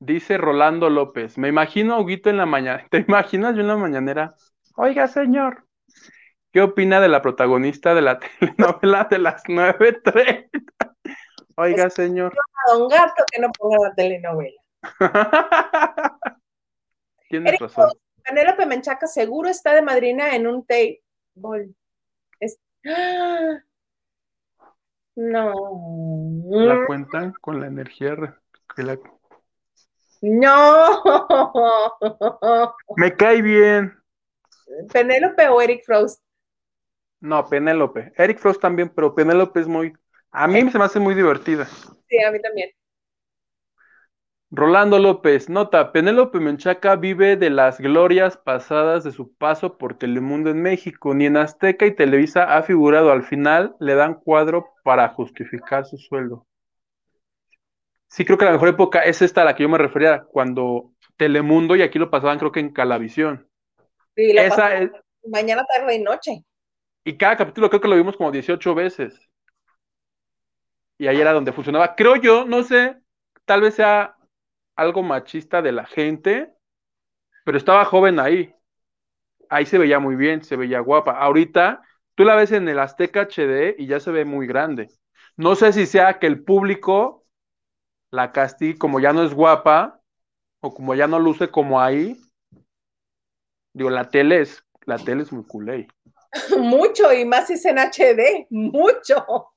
Dice Rolando López, me imagino a Huguito en la mañana. ¿Te imaginas yo en la mañanera? Oiga, señor, ¿qué opina de la protagonista de la telenovela de las 9.30? Oiga, señor. A don Gato que no ponga la telenovela. Tienes razón. Penélope Menchaca seguro está de madrina en un table. No. La cuentan con la energía No. Me cae bien. ¿Penélope o Eric Frost? No, Penélope. Eric Frost también, pero Penélope es muy. A mí se me hace muy divertida. Sí, a mí también. Rolando López, nota, Penélope Menchaca vive de las glorias pasadas de su paso por Telemundo en México. Ni en Azteca y Televisa ha figurado. Al final le dan cuadro para justificar su sueldo. Sí, creo que la mejor época es esta a la que yo me refería, cuando Telemundo, y aquí lo pasaban creo que en Calavisión. Sí, Esa es... mañana, tarde y noche. Y cada capítulo creo que lo vimos como 18 veces. Y ahí era donde funcionaba. Creo yo, no sé, tal vez sea algo machista de la gente, pero estaba joven ahí. Ahí se veía muy bien, se veía guapa. Ahorita tú la ves en el Azteca HD y ya se ve muy grande. No sé si sea que el público la castigue como ya no es guapa o como ya no luce como ahí. Digo, la tele es, la tele es muy culé. Mucho, y más si es en HD, mucho.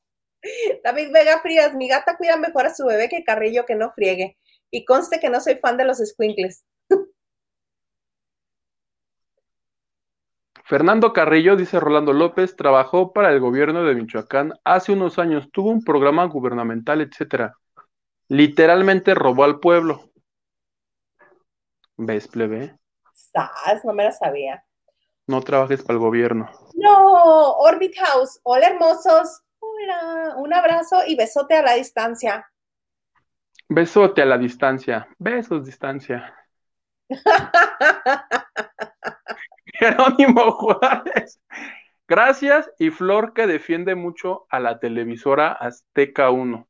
David Vega Frías, mi gata cuida mejor a su bebé que Carrillo que no friegue. Y conste que no soy fan de los squinkles. Fernando Carrillo, dice Rolando López, trabajó para el gobierno de Michoacán hace unos años, tuvo un programa gubernamental, etcétera. Literalmente robó al pueblo. ¿Ves, plebe? ¿Estás? No me la sabía. No trabajes para el gobierno. No, Orbit House. Hola, hermosos. Hola. Un abrazo y besote a la distancia. Besote a la distancia. Besos, distancia. Jerónimo Juárez. Gracias y Flor que defiende mucho a la televisora Azteca 1.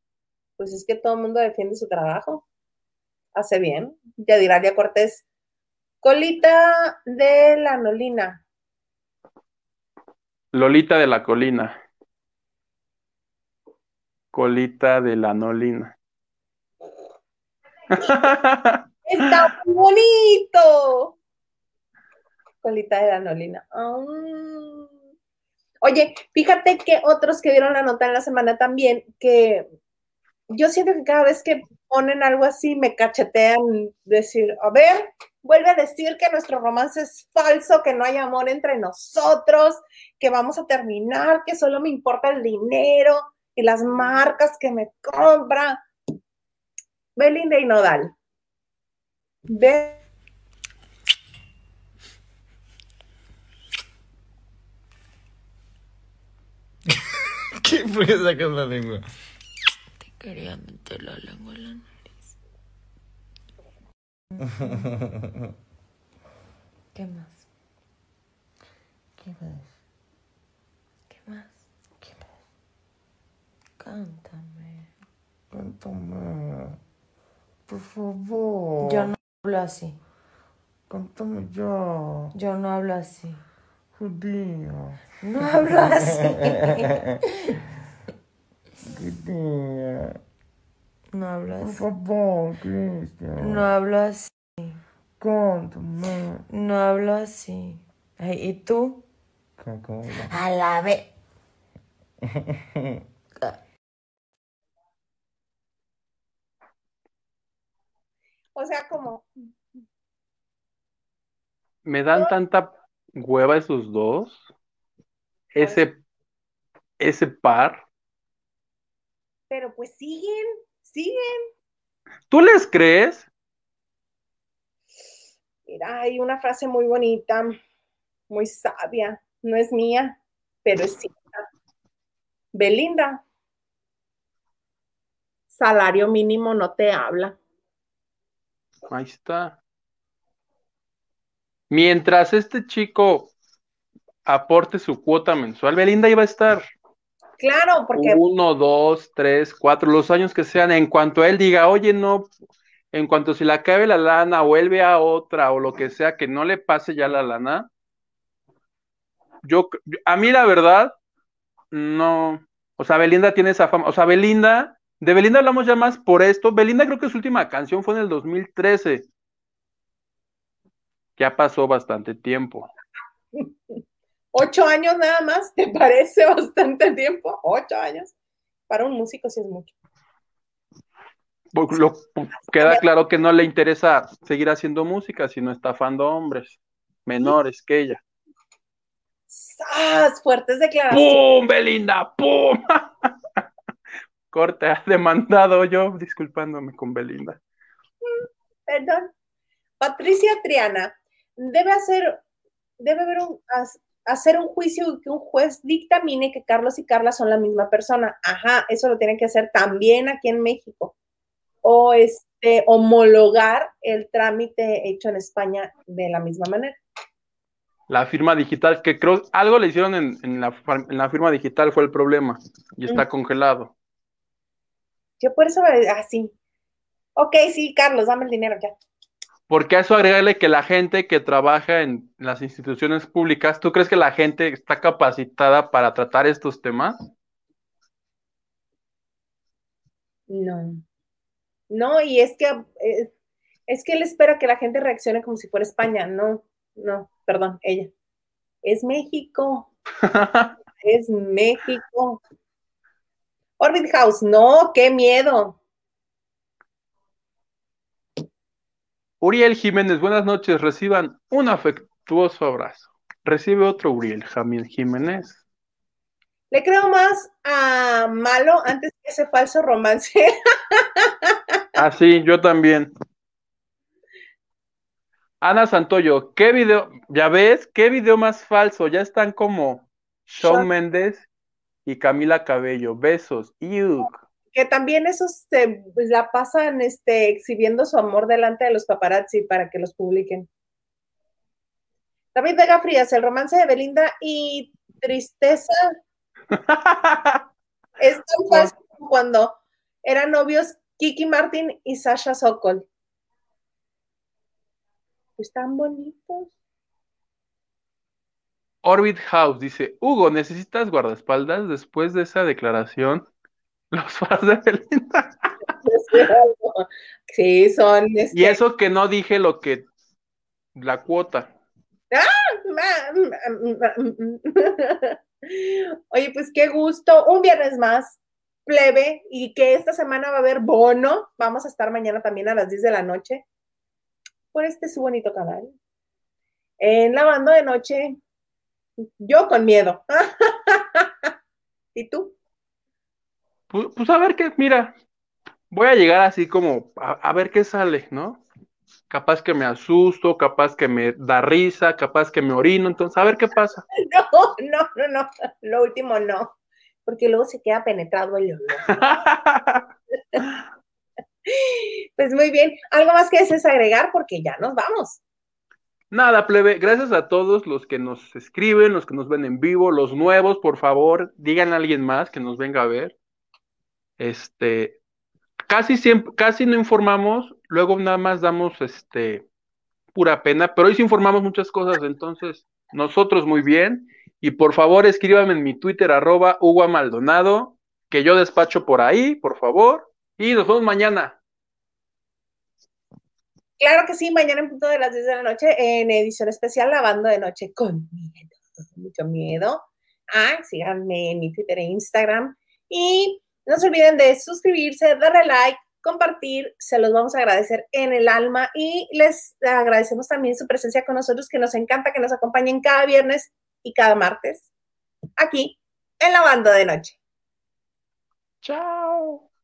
Pues es que todo el mundo defiende su trabajo. Hace bien. Ya dirá Díaz Cortés. Colita de la Nolina. Lolita de la colina. Colita de la nolina. Está bonito. Colita de la Nolina. Ah. Oye, fíjate que otros que dieron la nota en la semana también, que yo siento que cada vez que ponen algo así me cachetean decir, a ver, vuelve a decir que nuestro romance es falso, que no hay amor entre nosotros, que vamos a terminar, que solo me importa el dinero y las marcas que me compran. Belinda y Nodal. Ve. ¿Qué fue sacas la lengua? Te quería meter la lengua en la. ¿Qué más? ¿Qué más? ¿Qué más? ¿Qué más? Cántame. Cántame. Por favor. Yo no hablo así. Cántame ya. Yo no hablo así. Judía. No hablo así. Judía. No hablo Por así. favor, Cristian. No hablo así. Cántame. No hablo así. Ay, ¿Y tú? A la vez. O sea, como, Me dan tanta hueva esos dos. Ese, ese par. pero pues siguen, siguen. ¿Tú les crees? Mira, hay una frase muy bonita, muy sabia. No es mía, pero es cierta. Belinda, salario mínimo no te habla. Ahí está. Mientras este chico aporte su cuota mensual, Belinda iba a estar Claro, porque uno, dos, tres, cuatro, los años que sean. En cuanto él diga, oye, no, en cuanto se le acabe la lana, vuelve a otra o lo que sea, que no le pase ya la lana. Yo, a mí la verdad, no. O sea, Belinda tiene esa fama. O sea, Belinda, de Belinda hablamos ya más por esto. Belinda creo que su última canción fue en el 2013. Ya pasó bastante tiempo. ocho años nada más, ¿te parece bastante tiempo? Ocho años. Para un músico sí es mucho. Lo, queda claro que no le interesa seguir haciendo música, sino estafando hombres menores que ella. ¡Sas! Fuertes declaraciones. ¡Pum, Belinda! ¡Pum! Corte, ha demandado yo disculpándome con Belinda. Perdón. Patricia Triana, debe hacer, debe haber un, hacer un juicio y que un juez dictamine que Carlos y Carla son la misma persona. Ajá, eso lo tienen que hacer también aquí en México. O este, homologar el trámite hecho en España de la misma manera. La firma digital, que creo algo le hicieron en, en la, far- en la firma digital, fue el problema. Y está congelado. Yo por eso, así. ok, sí, Carlos, dame el dinero ya. Porque a eso agregarle que la gente que trabaja en las instituciones públicas, ¿tú crees que la gente está capacitada para tratar estos temas? No. No, y es que eh, es que él espera que la gente reaccione como si fuera España. No, no, perdón, ella. Es México, es México. Orbit House, no, qué miedo. Uriel Jiménez, buenas noches. Reciban un afectuoso abrazo. Recibe otro Uriel Jamil Jiménez. Le creo más a Malo antes que ese falso romance. Ah, sí, yo también. Ana Santoyo, ¿qué video? ¿Ya ves? ¿Qué video más falso? Ya están como Shawn Mendes y Camila Cabello. Besos. Iuk. Que también esos se pues, la pasan este, exhibiendo su amor delante de los paparazzi para que los publiquen. David Vega Frías, el romance de Belinda y Tristeza es tan falso como cuando eran novios Kiki Martin y Sasha Sokol. Están bonitos. Orbit House dice, Hugo, ¿necesitas guardaespaldas después de esa declaración? Los fans de Belinda. Sí, son. Y este, eso que no dije lo que la cuota. Oye, pues qué gusto. Un viernes más, plebe, y que esta semana va a haber bono. Vamos a estar mañana también a las 10 de la noche por este su bonito canal. En Lavando de Noche, yo con miedo. ¿Y tú? Pues, pues a ver qué, mira, voy a llegar así como a, a ver qué sale, ¿no? Capaz que me asusto, capaz que me da risa, capaz que me orino, entonces a ver qué pasa. No, no, no, no. Lo último no. Porque luego se queda penetrado el olor. Pues muy bien. ¿Algo más que desees agregar? Porque ya nos vamos. Nada, plebe, gracias a todos los que nos escriben, los que nos ven en vivo, los nuevos, por favor, digan a alguien más que nos venga a ver. Este, casi siempre, casi no informamos, luego nada más damos este pura pena, pero hoy sí informamos muchas cosas, entonces nosotros muy bien. Y por favor, escríbame en mi Twitter, arroba Hugo Maldonado, que yo despacho por ahí, por favor. Y nos vemos mañana. Claro que sí, mañana en punto de las 10 de la noche en edición especial Lavando de Noche con miedo, mucho miedo. Ah, síganme en mi Twitter e Instagram. Y no se olviden de suscribirse, darle like, compartir, se los vamos a agradecer en el alma y les agradecemos también su presencia con nosotros, que nos encanta que nos acompañen cada viernes y cada martes aquí en Lavando de Noche. Chao.